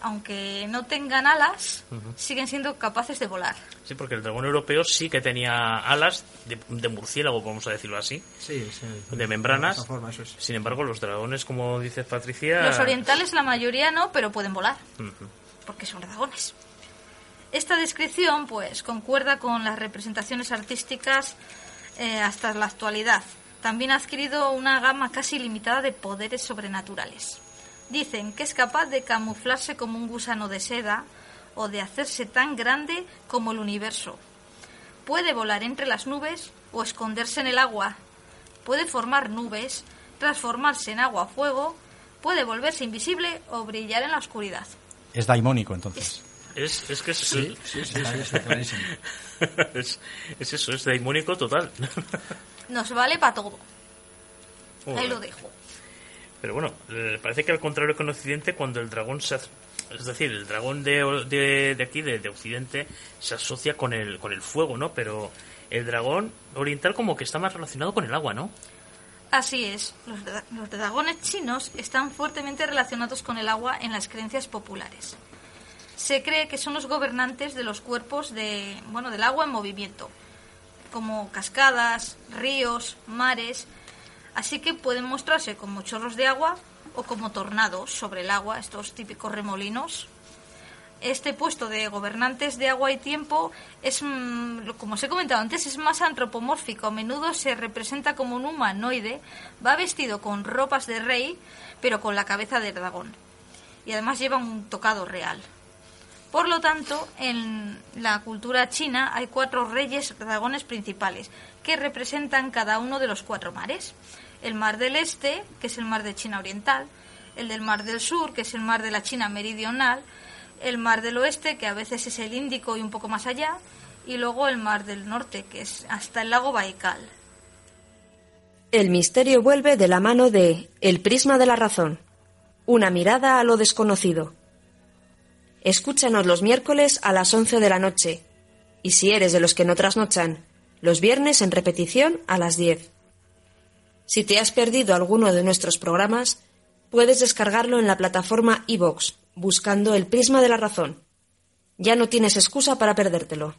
Aunque no tengan alas, siguen siendo capaces de volar. Sí, porque el dragón europeo sí que tenía alas de, de murciélago, vamos a decirlo así, Sí, sí. de membranas. De esa forma, eso es. Sin embargo, los dragones, como dice Patricia... Los orientales la mayoría no, pero pueden volar. Porque son dragones. Esta descripción, pues, concuerda con las representaciones artísticas eh, hasta la actualidad. También ha adquirido una gama casi limitada de poderes sobrenaturales. Dicen que es capaz de camuflarse como un gusano de seda o de hacerse tan grande como el universo. Puede volar entre las nubes o esconderse en el agua. Puede formar nubes, transformarse en agua fuego, puede volverse invisible o brillar en la oscuridad. Es daimónico, entonces. Es, es que es, Sí, sí, sí, sí, sí. Clarísimo. es, es eso, es daimónico total. Nos vale para todo. Ahí lo dejo. Pero bueno, eh, parece que al contrario que en Occidente, cuando el dragón se... hace- Es decir, el dragón de, de, de aquí, de, de Occidente, se asocia con el, con el fuego, ¿no? Pero el dragón oriental como que está más relacionado con el agua, ¿no? Así es, los, dra- los dragones chinos están fuertemente relacionados con el agua en las creencias populares. Se cree que son los gobernantes de los cuerpos de, bueno, del agua en movimiento, como cascadas, ríos, mares, así que pueden mostrarse como chorros de agua o como tornados sobre el agua, estos típicos remolinos. Este puesto de gobernantes de agua y tiempo es, mm, como os he comentado antes, es más antropomórfico. A menudo se representa como un humanoide, va vestido con ropas de rey, pero con la cabeza de dragón. Y además lleva un tocado real. Por lo tanto, en la cultura china hay cuatro reyes dragones principales que representan cada uno de los cuatro mares. El mar del este, que es el mar de China Oriental, el del mar del sur, que es el mar de la China Meridional, el mar del oeste, que a veces es el Índico y un poco más allá, y luego el mar del norte, que es hasta el lago Baikal. El misterio vuelve de la mano de El prisma de la razón. Una mirada a lo desconocido. Escúchanos los miércoles a las 11 de la noche. Y si eres de los que no trasnochan, los viernes en repetición a las 10. Si te has perdido alguno de nuestros programas, puedes descargarlo en la plataforma iVoox, buscando El prisma de la razón. Ya no tienes excusa para perdértelo.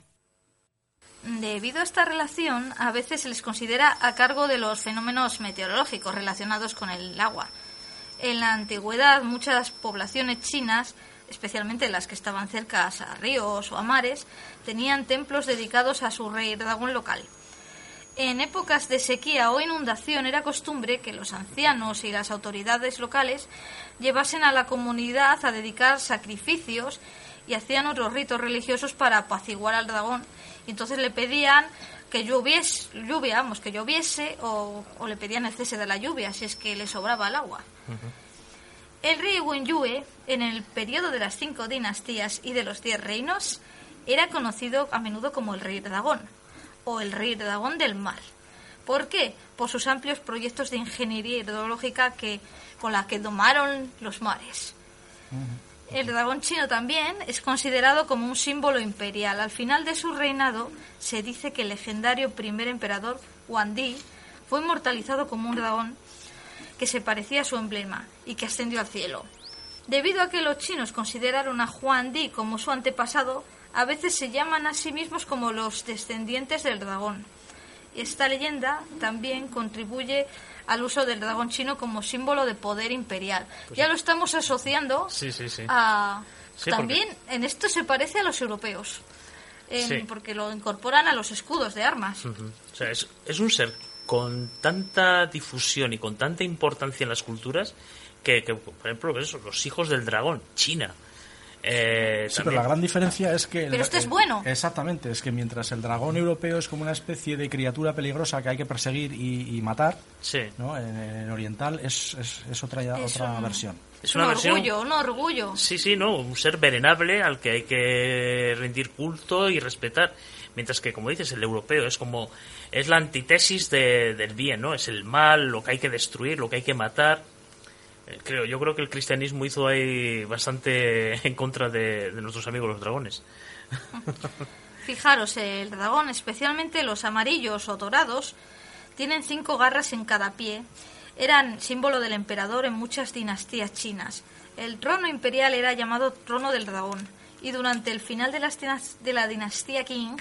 Debido a esta relación, a veces se les considera a cargo de los fenómenos meteorológicos relacionados con el agua. En la antigüedad, muchas poblaciones chinas, especialmente las que estaban cerca a ríos o a mares, tenían templos dedicados a su rey dragón local. En épocas de sequía o inundación era costumbre que los ancianos y las autoridades locales llevasen a la comunidad a dedicar sacrificios y hacían otros ritos religiosos para apaciguar al dragón. Y entonces le pedían que lloviese, lluvia, vamos, que lloviese o, o le pedían el cese de la lluvia si es que le sobraba el agua. El rey Wenyue, en el periodo de las cinco dinastías y de los diez reinos, era conocido a menudo como el rey dragón o el rey dragón del mar. ¿Por qué? Por sus amplios proyectos de ingeniería hidrológica que, con la que domaron los mares. El dragón chino también es considerado como un símbolo imperial. Al final de su reinado se dice que el legendario primer emperador Huan Di fue inmortalizado como un dragón que se parecía a su emblema y que ascendió al cielo. Debido a que los chinos consideraron a Huan Di como su antepasado, a veces se llaman a sí mismos como los descendientes del dragón. Esta leyenda también contribuye al uso del dragón chino como símbolo de poder imperial. ya lo estamos asociando Pues Sí, sí, sí. a... También en esto se parece a los europeos, en- porque lo incorporan a los escudos de armas. O sea, es, es un ser con tanta difusión y con tanta importancia en las culturas que, que, por ejemplo, pues eso, los hijos del dragón, China. Eh, Sí, pero la gran diferencia es que... el- Pero este es el- bueno. Exactamente, es que mientras el dragón europeo es como una especie de criatura peligrosa que hay que perseguir y, y matar, Sí. ¿no? En, en oriental es, es, es otra, Es otra un- versión. Es un versión- orgullo, un orgullo. Sí, sí, no, un ser venerable al que hay que rendir culto y respetar. Mientras que, como dices, el europeo es como, es la antítesis de- del bien, ¿no? Es el mal, lo que hay que destruir, lo que hay que matar. Eh, Creo, yo creo que el cristianismo hizo ahí bastante en contra de, de nuestros amigos los dragones. Fijaros, el dragón, especialmente los amarillos o dorados, tienen cinco garras en cada pie. Eran símbolo del emperador en muchas dinastías chinas. El trono imperial era llamado trono del dragón y durante el final de, dinas- de la dinastía Qing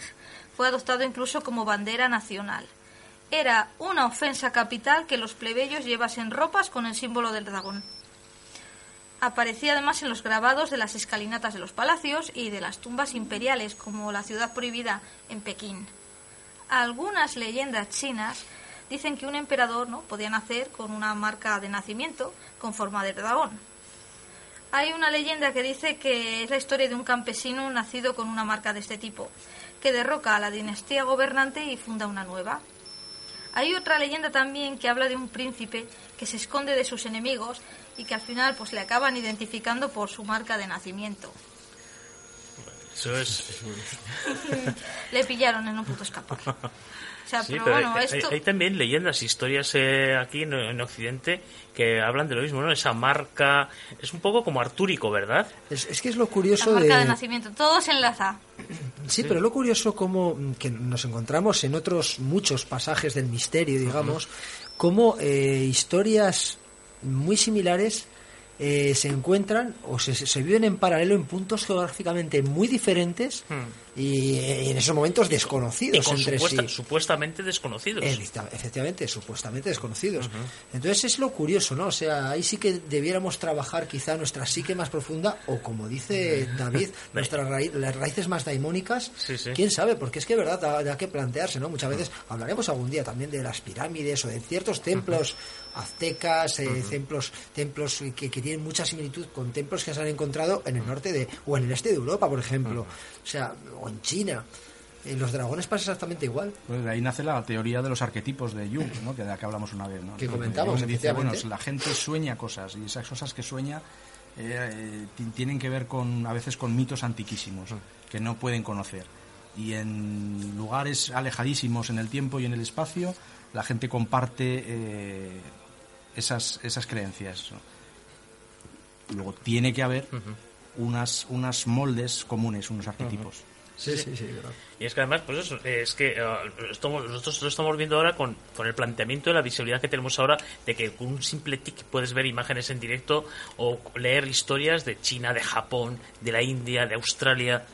fue adoptado incluso como bandera nacional. Era una ofensa capital que los plebeyos llevasen ropas con el símbolo del dragón. Aparecía además en los grabados de las escalinatas de los palacios y de las tumbas imperiales, como la ciudad prohibida en Pekín. Algunas leyendas chinas dicen que un emperador no podía nacer con una marca de nacimiento con forma de dragón. Hay una leyenda que dice que es la historia de un campesino nacido con una marca de este tipo, que derroca a la dinastía gobernante y funda una nueva. Hay otra leyenda también que habla de un príncipe que se esconde de sus enemigos y que al final pues le acaban identificando por su marca de nacimiento. Eso es. Le pillaron en un puto escapar. O sea, Sí, pero, pero bueno, hay, esto... hay también leyendas, historias eh, aquí en, en Occidente que hablan de lo mismo, ¿no? Esa marca es un poco como artúrico, ¿verdad? Es, es que es lo La curioso marca de de... nacimiento, todo se enlaza. Sí, pero lo curioso como mm, que nos encontramos en otros muchos pasajes del misterio, digamos, como eh, historias muy similares eh, se encuentran o se, se viven en paralelo en puntos geográficamente muy diferentes y, eh, en esos momentos. Y desconocidos con entre supuesta- sí. supuestamente desconocidos. Efectivamente, supuestamente desconocidos. Entonces es lo curioso, ¿no? O sea, ahí sí que debiéramos trabajar quizá nuestra psique más profunda o como dice David, nuestras raí- las raíces más daimónicas. Sí, sí. ¿Quién sabe? Porque es que, verdad, da, da que plantearse, ¿no? Muchas veces hablaremos algún día también de las pirámides o de ciertos templos aztecas, eh, templos templos que, que tienen mucha similitud con templos que se han encontrado en el norte de o en el este de Europa, por ejemplo. O sea, o en China. En los dragones pasa exactamente igual. Pues de ahí nace la teoría de los arquetipos de Jung, ¿no? que de la que hablamos una vez. ¿no? Que comentamos, Jung dice, bueno, la gente sueña cosas y esas cosas que sueña eh, eh, ti- tienen que ver con a veces con mitos antiquísimos que no pueden conocer. Y en lugares alejadísimos en el tiempo y en el espacio, la gente comparte eh, esas, esas creencias. ¿no? Luego tiene que haber unas, unas moldes comunes, unos arquetipos. Sí, sí, sí. claro. Y es que además, pues eso, es que eh, estamos- nosotros lo estamos viendo ahora con, con el planteamiento de la visibilidad que tenemos ahora de que con un simple tic puedes ver imágenes en directo o leer historias de China, de Japón, de la India, de Australia.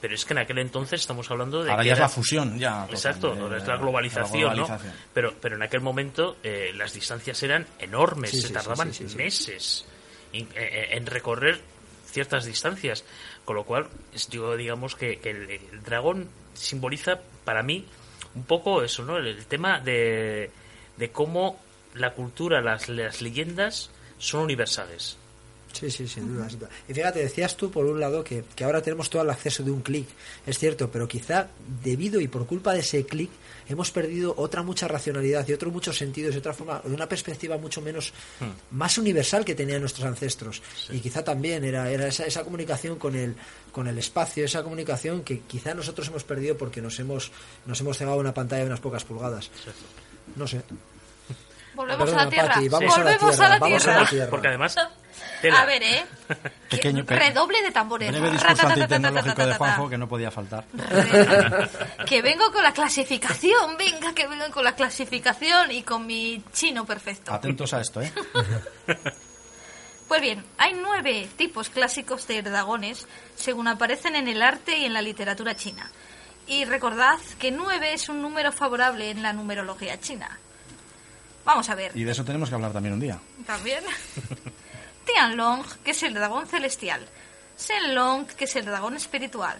Pero es que en aquel entonces estamos hablando de Ahora que ya es la fusión, ya. Exacto, de- es la de globalización, la ¿no? Pero, pero en aquel momento eh, las distancias eran enormes, Sí, se sí, tardaban sí, sí, sí. meses en, eh, en recorrer ciertas distancias. Con lo cual, yo digamos que, el, dragón simboliza para mí un poco eso, ¿no? El, tema de, cómo la cultura, las leyendas son universales. Sí, sí, sin duda, sin duda. Y fíjate, decías tú por un lado que, que ahora tenemos todo el acceso de un clic, es cierto, pero quizá debido y por culpa de ese clic hemos perdido otra mucha racionalidad y otros muchos sentidos y otra forma, de una perspectiva mucho menos, más universal que tenían nuestros ancestros. Y quizá también era, era esa, esa comunicación con el, con el espacio, esa comunicación que quizá nosotros hemos perdido porque nos hemos, nos hemos cegado una pantalla de unas pocas pulgadas. No sé. Volvemos Perdona, a la tierra. Pati, vamos a la Volvemos tierra, a la vamos a la tierra. Porque además, tela. A ver, ¿eh? Que- Pequeño, pe- redoble de tambores. Breve discurso antitecnológico de. Juanjo que no podía faltar. Que vengo con la clasificación, venga, que vengo con la clasificación y con mi chino perfecto. Atentos a esto, ¿eh? Pues bien, hay nueve tipos clásicos de dragones según aparecen en el arte y en la literatura china. Y recordad que nueve es un número favorable en la numerología china. Vamos a ver. Y de eso tenemos que hablar también un día. También. Tianlong, que es el dragón celestial. Shenlong, que es el dragón espiritual.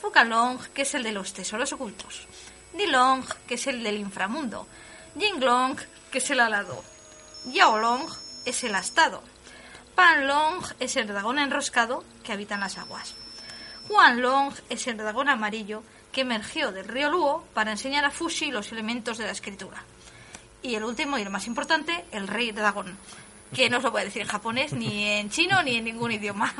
Fukalong, que es el de los tesoros ocultos. Dilong, que es el del inframundo. Jinglong, que es el alado. Yaolong es el astado. Panlong es el dragón enroscado que habita en las aguas. Huanlong es el dragón amarillo que emergió del río Luo para enseñar a Fushi los elementos de la escritura. Y el último y el más importante, el rey dragón, que no os lo voy a decir en japonés, ni en chino, ni en ningún idioma.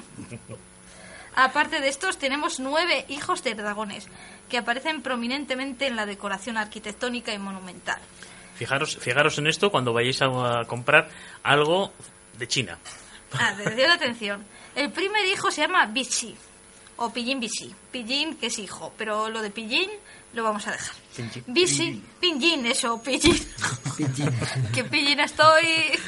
Aparte de estos, tenemos nueve hijos de dragones, que aparecen prominentemente en la decoración arquitectónica y monumental. Fijaros, fijaros en esto cuando vayáis a, a comprar algo de China. Atención, atención. El primer hijo se llama Bichi, o Pillín Bichi. Pillín, que es hijo, pero lo de Pillín lo vamos a dejar. Bichi, Pillín, eso. Pinyin. que Pillín estoy...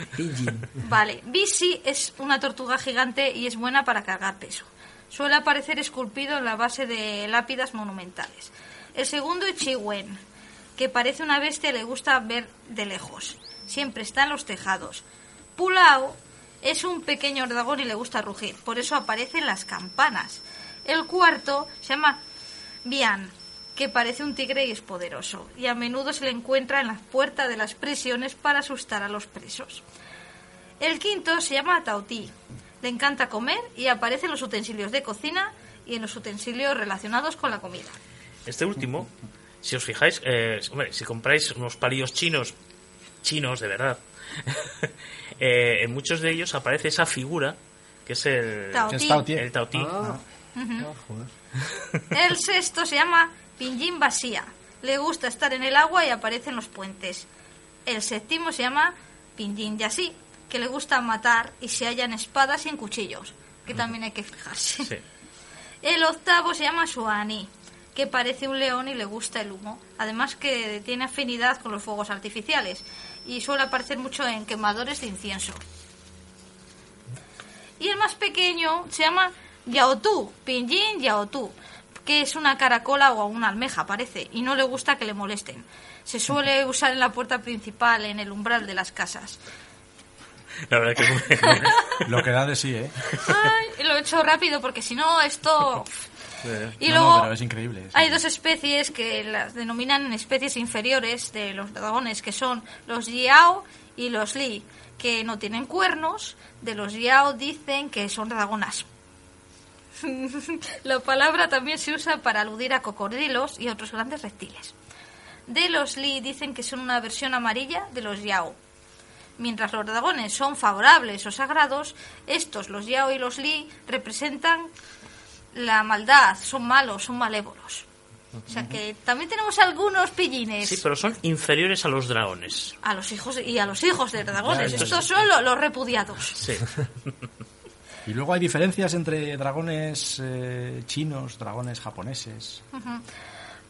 Vale, Bisi es una tortuga gigante y es buena para cargar peso. Suele aparecer esculpido en la base de lápidas monumentales. El segundo es Chiwen, que parece una bestia y le gusta ver de lejos. Siempre está en los tejados. Pulao es un pequeño dragón y le gusta rugir, por eso aparecen las campanas. El cuarto se llama Bian, que parece un tigre y es poderoso, y a menudo se le encuentra en las puertas de las prisiones para asustar a los presos. El quinto se llama Tautí. Le encanta comer y aparece en los utensilios de cocina y en los utensilios relacionados con la comida. Este último, si os fijáis, eh, hombre, si compráis unos palillos chinos, chinos de verdad, eh, en muchos de ellos aparece esa figura que es el Ti. el Tao Ti. Ah, joder. El sexto se llama Pinyin Basía. Le gusta estar en el agua y aparece en los puentes. El séptimo se llama Pinyin Yasi, que le gusta matar y se hallan espadas y en cuchillos, que también hay que fijarse. Sí. El octavo se llama Suani, que parece un león y le gusta el humo. Además que tiene afinidad con los fuegos artificiales y suele aparecer mucho en quemadores de incienso. Y el más pequeño se llama Yaotu, Pinyin Yaotu, que es una caracola o una almeja, parece, y no le gusta que le molesten. Se suele usar en la puerta principal, en el umbral de las casas. La verdad que es muy- Lo que da de sí, ¿eh? Ay, lo he hecho rápido porque si no esto... Y No, luego no, pero es increíble. es hay dos especies que las denominan especies inferiores de los dragones, que son los Yao y los Li, que no tienen cuernos. De los Yao dicen que son dragonas. La palabra también se usa para aludir a cocodrilos y otros grandes reptiles. De los Li dicen que son una versión amarilla de los Yao. Mientras los dragones son favorables o sagrados, estos, los Yao y los Li, representan la maldad, son malos, son malévolos. O sea que también tenemos algunos pillines Sí, pero son inferiores a los dragones. a los hijos y a los hijos de dragones. Estos es- son lo- los repudiados. Sí. Y luego hay diferencias entre dragones eh, chinos, dragones japoneses.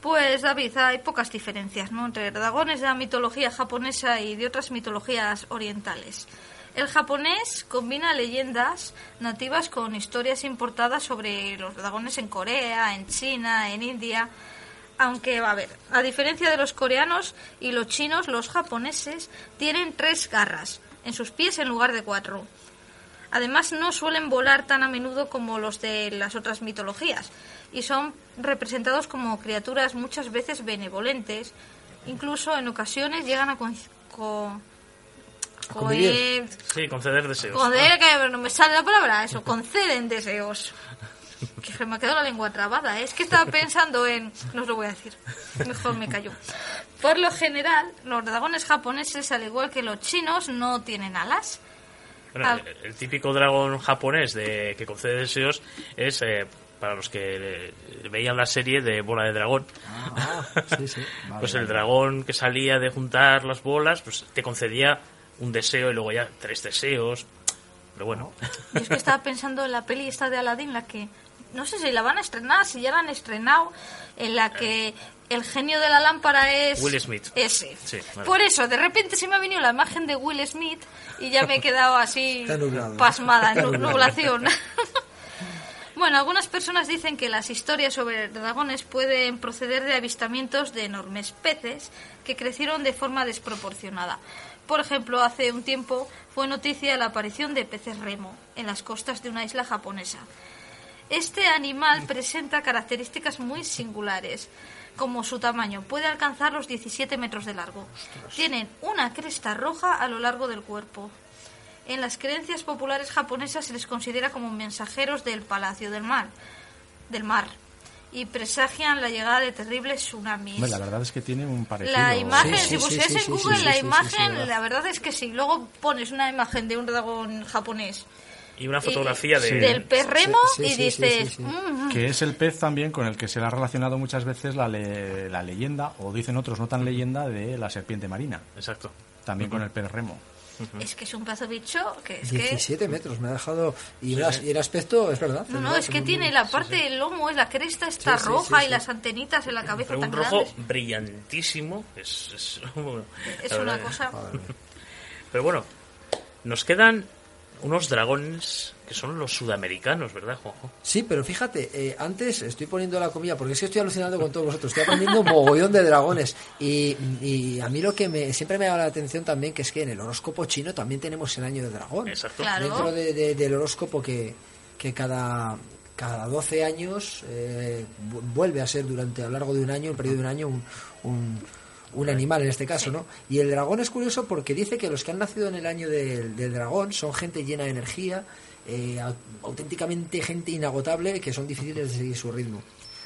Pues David, hay pocas diferencias ¿no? entre dragones de la mitología japonesa y de otras mitologías orientales. El japonés combina leyendas nativas con historias importadas sobre los dragones en Corea, en China, en India. Aunque, a ver, a diferencia de los coreanos y los chinos, los japoneses tienen tres garras en sus pies en lugar de cuatro. Además, no suelen volar tan a menudo como los de las otras mitologías y son representados como criaturas muchas veces benevolentes. Incluso en ocasiones llegan a con- Sí, conceder deseos. Joder, que no me sale la palabra, eso, conceden deseos. Que se me ha quedado la lengua trabada, ¿eh? es que estaba pensando en... No os lo voy a decir, mejor me callo. Por lo general, los dragones japoneses, al igual que los chinos, no tienen alas. Bueno, Ah. el, el típico dragón japonés de que concede deseos es, eh, para los que veían la serie de Bola de Dragón, Ah, sí, sí. pues el dragón que salía de juntar las bolas, pues te concedía un deseo y luego ya tres deseos. Pero bueno, Y es que estaba pensando en la peli esta de Aladdin, la que... No sé si la van a estrenar, si ya la han estrenado, en la que el genio de la lámpara es... Will Smith. Ese. Sí, vale. Por eso, de repente se me ha venido la imagen de Will Smith y ya me he quedado así pasmada, en nublación. Bueno, algunas personas dicen que las historias sobre dragones pueden proceder de avistamientos de enormes peces que crecieron de forma desproporcionada. Por ejemplo, hace un tiempo fue noticia la aparición de peces remo en las costas de una isla japonesa. Este animal presenta características muy singulares, como su tamaño. Puede alcanzar los 17 metros de largo. Tienen una cresta roja a lo largo del cuerpo. En las creencias populares japonesas se les considera como mensajeros del Palacio del Mar, del mar y presagian la llegada de terribles tsunamis. Hombre, la verdad es que tiene un parecido. La imagen, Sí, sí, si sí, buscáis sí, en sí, Google sí, la sí, sí, sí, imagen, la verdad es que si luego pones una imagen de un dragón japonés y una fotografía y- de... del perremo Sí, sí, y sí, sí, dices, sí, sí. "Mm, Que es el pez también con el que se le ha relacionado muchas veces la, le- la leyenda, o dicen otros no tan leyenda, de la serpiente marina. Exacto. También con el pez remo. es que es un pedazo de bicho que es que 17 metros, me ha dejado. Y, las- y el aspecto, es verdad. no, no, es que muy- tiene la parte del lomo, es la cresta está Sí, sí, roja sí, y sí. las antenitas en la cabeza Pero tan un rojo grandes. brillantísimo. Es, es, una verdad. cosa. Pero bueno, nos quedan unos dragones que son los sudamericanos, ¿verdad, Juanjo? Sí, pero fíjate, eh, antes estoy poniendo la comida porque es que estoy alucinando con todos vosotros. Estoy aprendiendo mogollón de dragones. Y, y a mí lo que me, siempre me llama la atención también que es que en el horóscopo chino también tenemos el año de dragón. Exacto. Claro. Dentro de- de- del horóscopo que, que cada, cada 12 años eh, vu- vuelve a ser durante a lo largo de un año, un periodo de un año, un, un, un animal en este caso, ¿no? Y el dragón es curioso porque dice que los que han nacido en el año del, del dragón son gente llena de energía, eh, au- auténticamente gente inagotable que son difíciles de seguir su ritmo.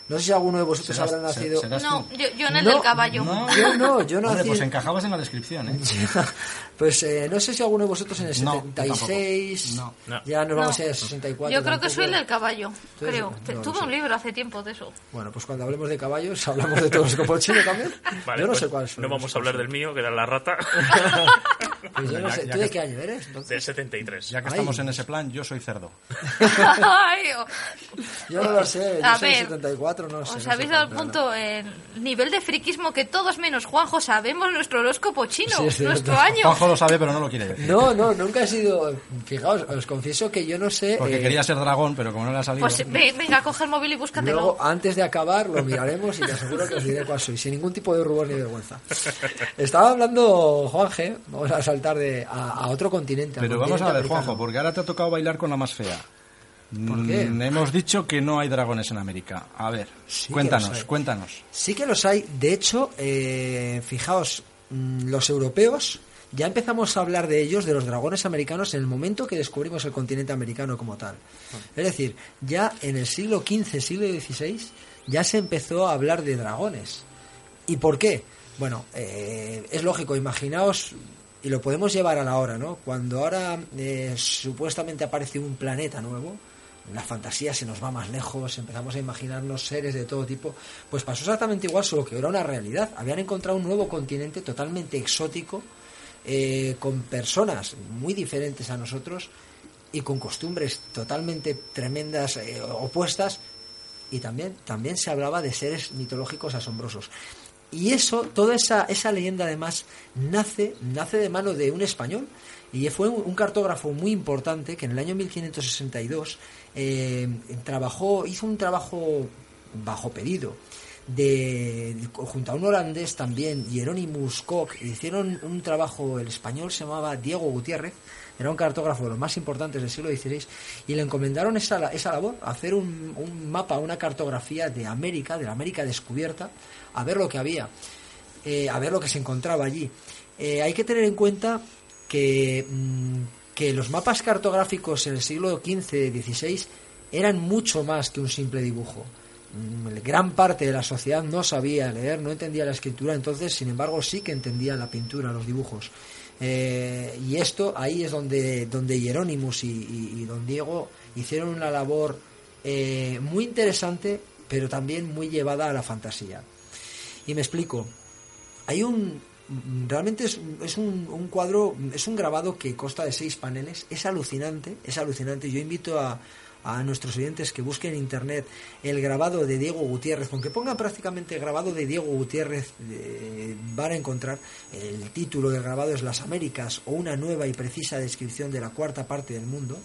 No sé si alguno de vosotros habrá nacido. No, yo, yo, en el del caballo. No, yo no, yo pues nací. Pues encajabas en la descripción, ¿eh? pues eh, no sé si alguno de vosotros en el 76. No, no. Ya nos vamos a ir al 64. Yo creo que soy el del caballo, creo. Tuve un libro hace tiempo de eso. Bueno, pues cuando hablemos de caballos, hablamos de todos los copochinos también. Vale, yo no pues sé cuál soy. No vamos a hablar del mío, que era la rata. pues yo no sé. ¿Tú de qué año eres? Entonces? Del 73. Ya que estamos en ese plan, yo soy cerdo. Oh. yo no lo sé, yo soy 74. Os habéis dado el punto, el nivel de friquismo que todos menos Juanjo sabemos nuestro horóscopo chino, nuestro año. Juanjo lo sabe, pero no lo quiere decir. No, no, nunca he sido. Fijaos, os confieso que yo no sé. Porque eh, quería ser dragón, pero como no le ha salido. Pues venga, coge el móvil y búscatelo. Luego, antes de acabar, lo miraremos y te aseguro que os diré cuál soy, sin ningún tipo de rubor ni vergüenza. Estaba hablando Juanje, vamos a saltar de, a, otro continente. Pero vamos a ver. Juanjo, porque ahora te ha tocado bailar con la más fea. ¿Por qué? Mm, Hemos dicho que no hay dragones en América. A ver, Sí cuéntanos, cuéntanos. Sí que los hay. De hecho, eh, fijaos, mm, los europeos ya empezamos a hablar de ellos, de los dragones americanos, en el momento que descubrimos el continente americano como tal. Es decir, ya en el siglo XV, siglo XVI, ya se empezó a hablar de dragones. ¿Y por qué? Bueno, eh, es lógico, imaginaos, y lo podemos llevar a la hora, ¿no? Cuando ahora eh, supuestamente aparece un planeta nuevo, la fantasía se nos va más lejos, empezamos a imaginarnos seres de todo tipo, pues pasó exactamente igual, solo que era una realidad. Habían encontrado un nuevo continente totalmente exótico, eh, con personas muy diferentes a nosotros y con costumbres totalmente tremendas, eh, opuestas, y también, también se hablaba de seres mitológicos asombrosos. Y eso, toda esa, esa leyenda además nace, nace de mano de un español y fue un, cartógrafo muy importante que en el año 1562 eh, trabajó, hizo un trabajo bajo pedido de, junto a un holandés también, Hieronymus Koch, hicieron un trabajo, el español se llamaba Diego Gutiérrez, era un cartógrafo de los más importantes del siglo XVI, y le encomendaron esa, esa labor, hacer un, un mapa, una cartografía de América, de la América descubierta, a ver lo que había, eh, a ver lo que se encontraba allí. Eh, hay que tener en cuenta que, mm, que los mapas cartográficos en el siglo XV-XVI eran mucho más que un simple dibujo. Mm, Gran parte de la sociedad no sabía leer, no entendía la escritura, entonces, sin embargo, sí que entendía la pintura, los dibujos. Eh, y esto ahí es donde, donde y don Diego hicieron una labor eh, muy interesante, pero también muy llevada a la fantasía. Y me explico. Hay un. Realmente es, es un, un cuadro, es un grabado que consta de seis paneles. Es alucinante, es alucinante. Yo invito a, a nuestros oyentes que busquen en internet el grabado de Diego Gutiérrez, con que pongan prácticamente grabado de Diego Gutiérrez, eh, van a encontrar el título del grabado es Las Américas o una nueva y precisa descripción de la cuarta parte del mundo.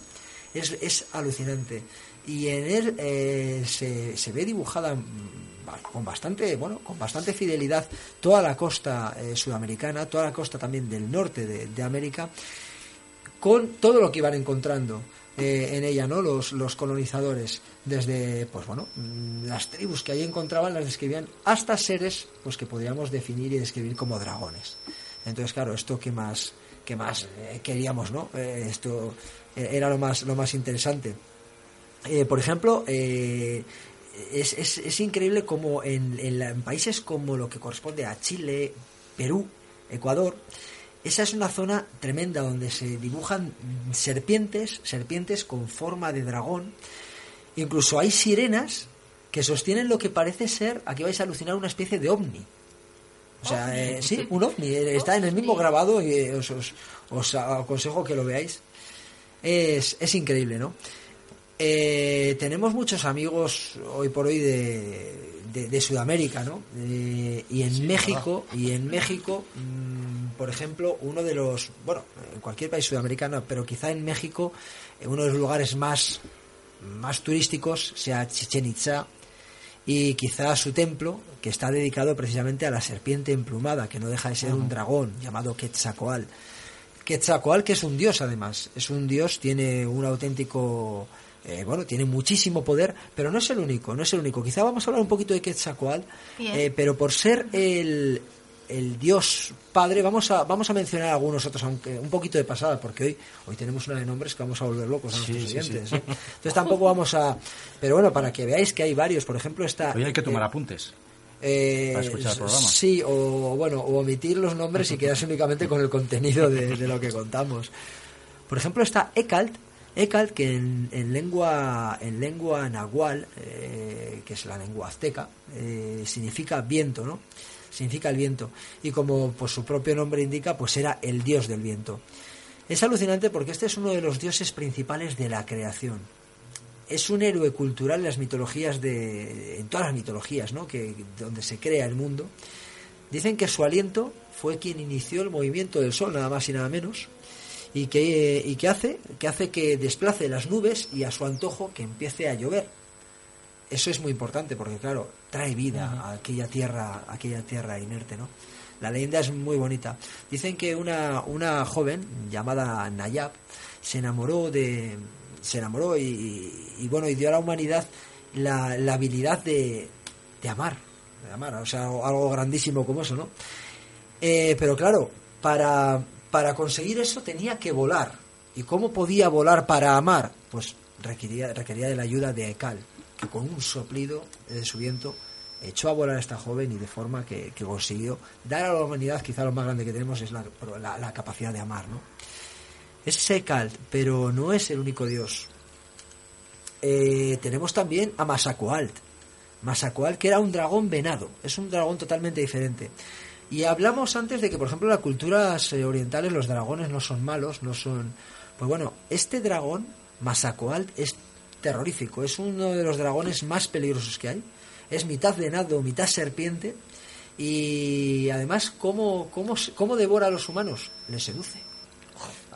Es, es alucinante. Y en él eh, se, se ve dibujada mm, con bastante, bueno, con bastante fidelidad toda la costa eh, sudamericana, toda la costa también del norte de, América, con todo lo que iban encontrando eh, en ella, ¿no? Los, los colonizadores, desde, pues bueno, mm, las tribus que ahí encontraban las describían hasta seres, pues que podríamos definir y describir como dragones. Entonces, claro, esto que más, que más eh, queríamos, ¿no? Esto era lo más, lo más interesante. Por ejemplo, es, es, es increíble como en, en en países como lo que corresponde a Chile, Perú, Ecuador, esa es una zona tremenda donde se dibujan serpientes, serpientes con forma de dragón. Incluso hay sirenas que sostienen lo que parece ser, aquí vais a alucinar, una especie de ovni. O sea, eh, sí, un ovni. eh, Está en el mismo grabado y eh, os, os- os aconsejo que lo veáis. Es, es increíble, ¿no? Eh, tenemos muchos amigos hoy por hoy de, de, de Sudamérica, ¿no? Eh, y en México, y en México, por ejemplo, uno de los, bueno, en cualquier país sudamericano, pero quizá en México, eh, uno de los lugares más, más turísticos sea Chichen Itza, y quizá su templo, que está dedicado precisamente a la serpiente emplumada, que no deja de ser un dragón llamado Quetzalcoatl. Quetzalcoatl, que es un dios además, es un dios, tiene un auténtico, eh, bueno, tiene muchísimo poder, pero no es el único, no es el único. Quizá vamos a hablar un poquito de Quetzalcoatl, eh, pero por ser el, el dios padre, vamos a, vamos a mencionar algunos otros, aunque un poquito de pasada, porque hoy, hoy tenemos una de nombres que vamos a volver locos a Sí, nuestros sí, oyentes. sí. ¿eh? Entonces tampoco vamos a... Pero bueno, para que veáis que hay varios, por ejemplo está... Hoy hay que tomar eh, apuntes. eh, Para escuchar el programa. Sí, o bueno, o omitir los nombres y quedarse únicamente con el contenido de, de lo que contamos. Por ejemplo, está Ekalt, Ekalt que en, en lengua en lengua nahual, eh, que es la lengua azteca, eh, significa viento, ¿no? Significa el viento. Y como pues, su propio nombre indica, pues era el dios del viento. Es alucinante porque este es uno de los dioses principales de la creación es un héroe cultural en las mitologías de en todas las mitologías no que donde se crea el mundo dicen que su aliento fue quien inició el movimiento del sol nada más y nada menos y que y que hace que hace que desplace las nubes y a su antojo que empiece a llover eso es muy importante porque claro trae vida a aquella tierra a aquella tierra inerte no la leyenda es muy bonita. Dicen que una una joven llamada Nayab se enamoró de se enamoró y, y- y, bueno y dio a la humanidad la, la habilidad de, de amar de amar o sea algo grandísimo como eso no Eh, pero claro para para conseguir eso tenía que volar y cómo podía volar para amar pues requería requería de la ayuda de Ekal que con un soplido de su viento echó a volar a esta joven y de forma que, consiguió dar a la humanidad quizá lo más grande que tenemos es la, la, capacidad de amar no es Sekalt, pero no es el único dios. Eh, tenemos también a Masakoalt. Masakoalt, que era un dragón venado. Es un dragón totalmente diferente. Y hablamos antes de que, por ejemplo, en las culturas eh, orientales los dragones no son malos, no son... Pues bueno, este dragón, Masakoalt, es terrorífico. Es uno de los dragones más peligrosos que hay. Es mitad venado, mitad serpiente. Y además, ¿cómo, cómo, cómo devora a los humanos? Les seduce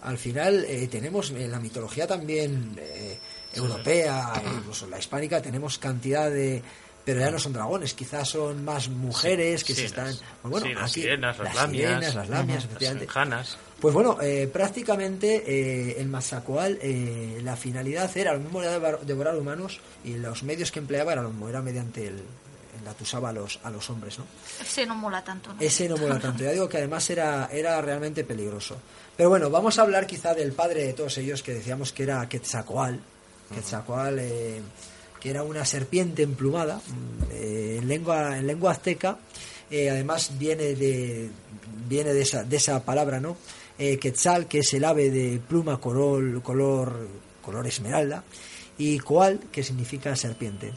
al final eh, tenemos en la mitología también eh, europea, incluso la hispánica, tenemos cantidad de, pero ya no son dragones, quizás son más mujeres que Sí, se están... las- pues bueno, sí, las aquí, sirenas, las las lamias, sirenas, las lamias, las efectivamente. enjanas. Pues bueno, eh, prácticamente eh, el Mazacoal, eh, la finalidad era lo mismo era devorar humanos y los medios que empleaba era, lo mismo, era mediante el, el atusaba a los, a los hombres, ¿no? Ese no mola tanto, ¿no? Ese no mola tanto. Ya digo que además era, era realmente peligroso. Pero bueno, vamos a hablar quizá del padre de todos ellos, que decíamos que era Quetzalcoatl. Quetzalcoatl, eh, que era una serpiente emplumada, mm, eh, en, lengua, en lengua azteca. eh, además viene de, viene de, esa, de esa palabra, ¿no? Eh, Quetzal, que es el ave de pluma color, color, color esmeralda. Y Coal, que significa serpiente.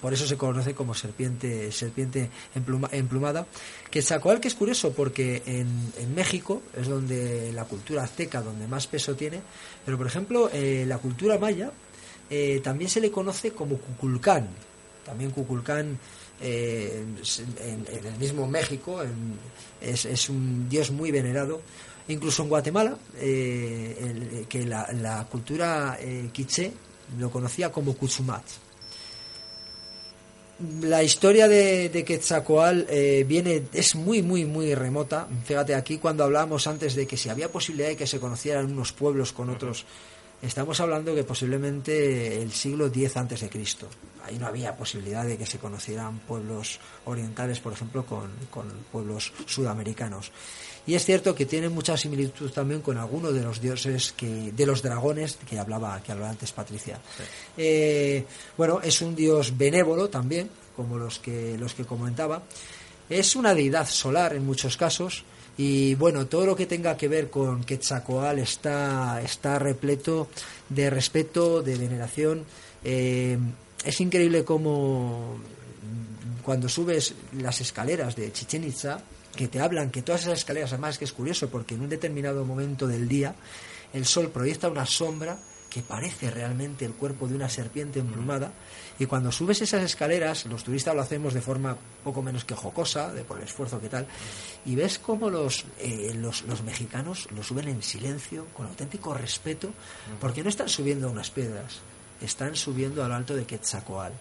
Por eso se conoce como serpiente serpiente empluma- emplumada Quetzalcóatl que es curioso porque en, en México es donde la cultura azteca donde más peso tiene pero por ejemplo la cultura maya eh, también se le conoce como Cuculcán también Cuculcán eh, en, en el mismo México en- es, es un dios muy venerado. Incluso en Guatemala eh, el- que la, la cultura quiché lo conocía como Cuchumat la historia de, de Quetzalcoatl eh, viene es muy muy muy remota. Fíjate aquí cuando hablamos antes de que si había posibilidad de que se conocieran unos pueblos con otros estamos hablando que posiblemente el siglo X antes de Cristo. Ahí no había posibilidad de que se conocieran pueblos orientales por ejemplo con, con pueblos sudamericanos. Y es cierto que tiene mucha similitud también con algunos de los dioses que de los dragones que hablaba que hablaba antes Patricia. Eh, bueno es un dios benévolo también como los que los que comentaba. Es una deidad solar en muchos casos y bueno todo lo que tenga que ver con Quetzalcoatl está está repleto de respeto de veneración. Eh, es increíble como cuando subes las escaleras de Chichen Itza, que te hablan que todas esas escaleras, además que es curioso porque en un determinado momento del día el sol proyecta una sombra que parece realmente el cuerpo de una serpiente emplumada y cuando subes esas escaleras, los turistas lo hacemos de forma poco menos que jocosa, de por el esfuerzo que tal, y ves cómo los, eh, los, los mexicanos lo suben en silencio, con auténtico respeto, porque no están subiendo a unas piedras, están subiendo al alto de Quetzalcoatl,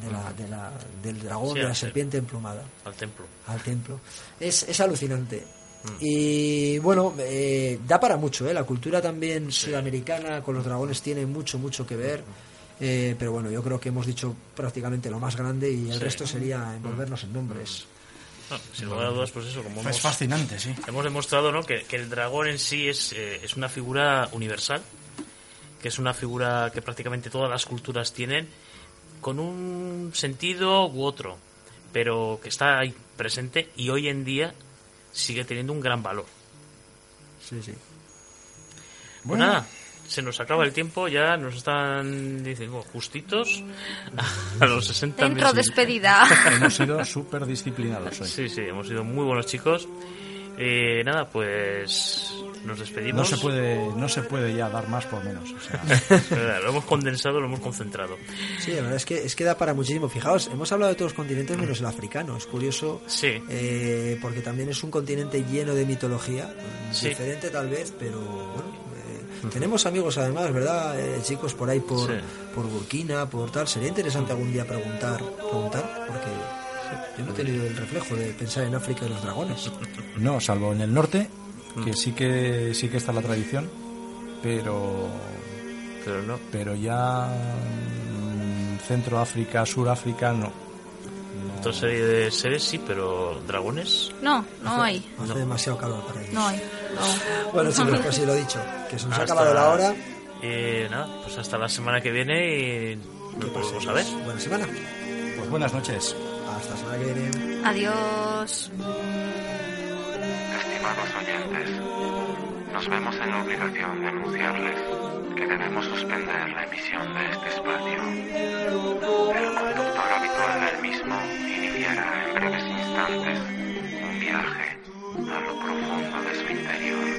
de la, de la, del dragón, Sí, de la serpiente emplumada al templo. al templo. Es, es alucinante. Y bueno, eh, da para mucho, ¿eh? La cultura también sudamericana con los dragones tiene mucho, mucho que ver. Eh, pero bueno, yo creo que hemos dicho prácticamente lo más grande y el Sí. resto sería envolvernos en nombres. No, sin lugar a dudas, pues eso, como Es hemos, fascinante, sí. hemos demostrado ¿no? que, que el dragón en sí es, eh, es una figura universal, que es una figura que prácticamente todas las culturas tienen, con un sentido u otro, pero que está ahí presente y hoy en día sigue teniendo un gran valor. Sí, sí. Pues nada, se nos acaba el tiempo, ya nos están diciendo justitos a los 60 Dentro meses. despedida. Hemos sido súper disciplinados hoy. Sí, sí, hemos sido muy buenos chicos. Eh, nada, pues nos despedimos. No se puede, no se puede ya dar más por menos. o sea, lo hemos condensado, lo hemos concentrado. Sí, la verdad es que, es que da para muchísimo. Fijaos, hemos hablado de todos los continentes menos el africano. Es curioso Sí. eh, porque también es un continente lleno de mitología. Sí. Diferente tal vez, pero bueno. Tenemos amigos además, ¿verdad? Eh, chicos por ahí por, Sí. por Burkina, por tal. Sería interesante algún día preguntar, preguntar, porque yo no he tenido el reflejo de pensar en África y los dragones. no, salvo en el norte, que sí que sí que está la tradición, pero Pero no. pero ya mm, Centro África, Sur África no. Otra serie de seres sí, pero dragones. No, no hay. Hace demasiado calor para ellos. No hay. No. Bueno, chicos, casi lo he dicho. Que se nos ha acabado la hora. Eh, nada, pues hasta la semana que viene y nos volvemos a ver. Buena semana. Pues buenas noches. Hasta la semana que viene. Adiós. Estimados oyentes, nos vemos en la obligación de anunciarles que debemos suspender la emisión de este espacio. El conductor habitual del mismo iniciará en breves instantes a lo profundo de su interior.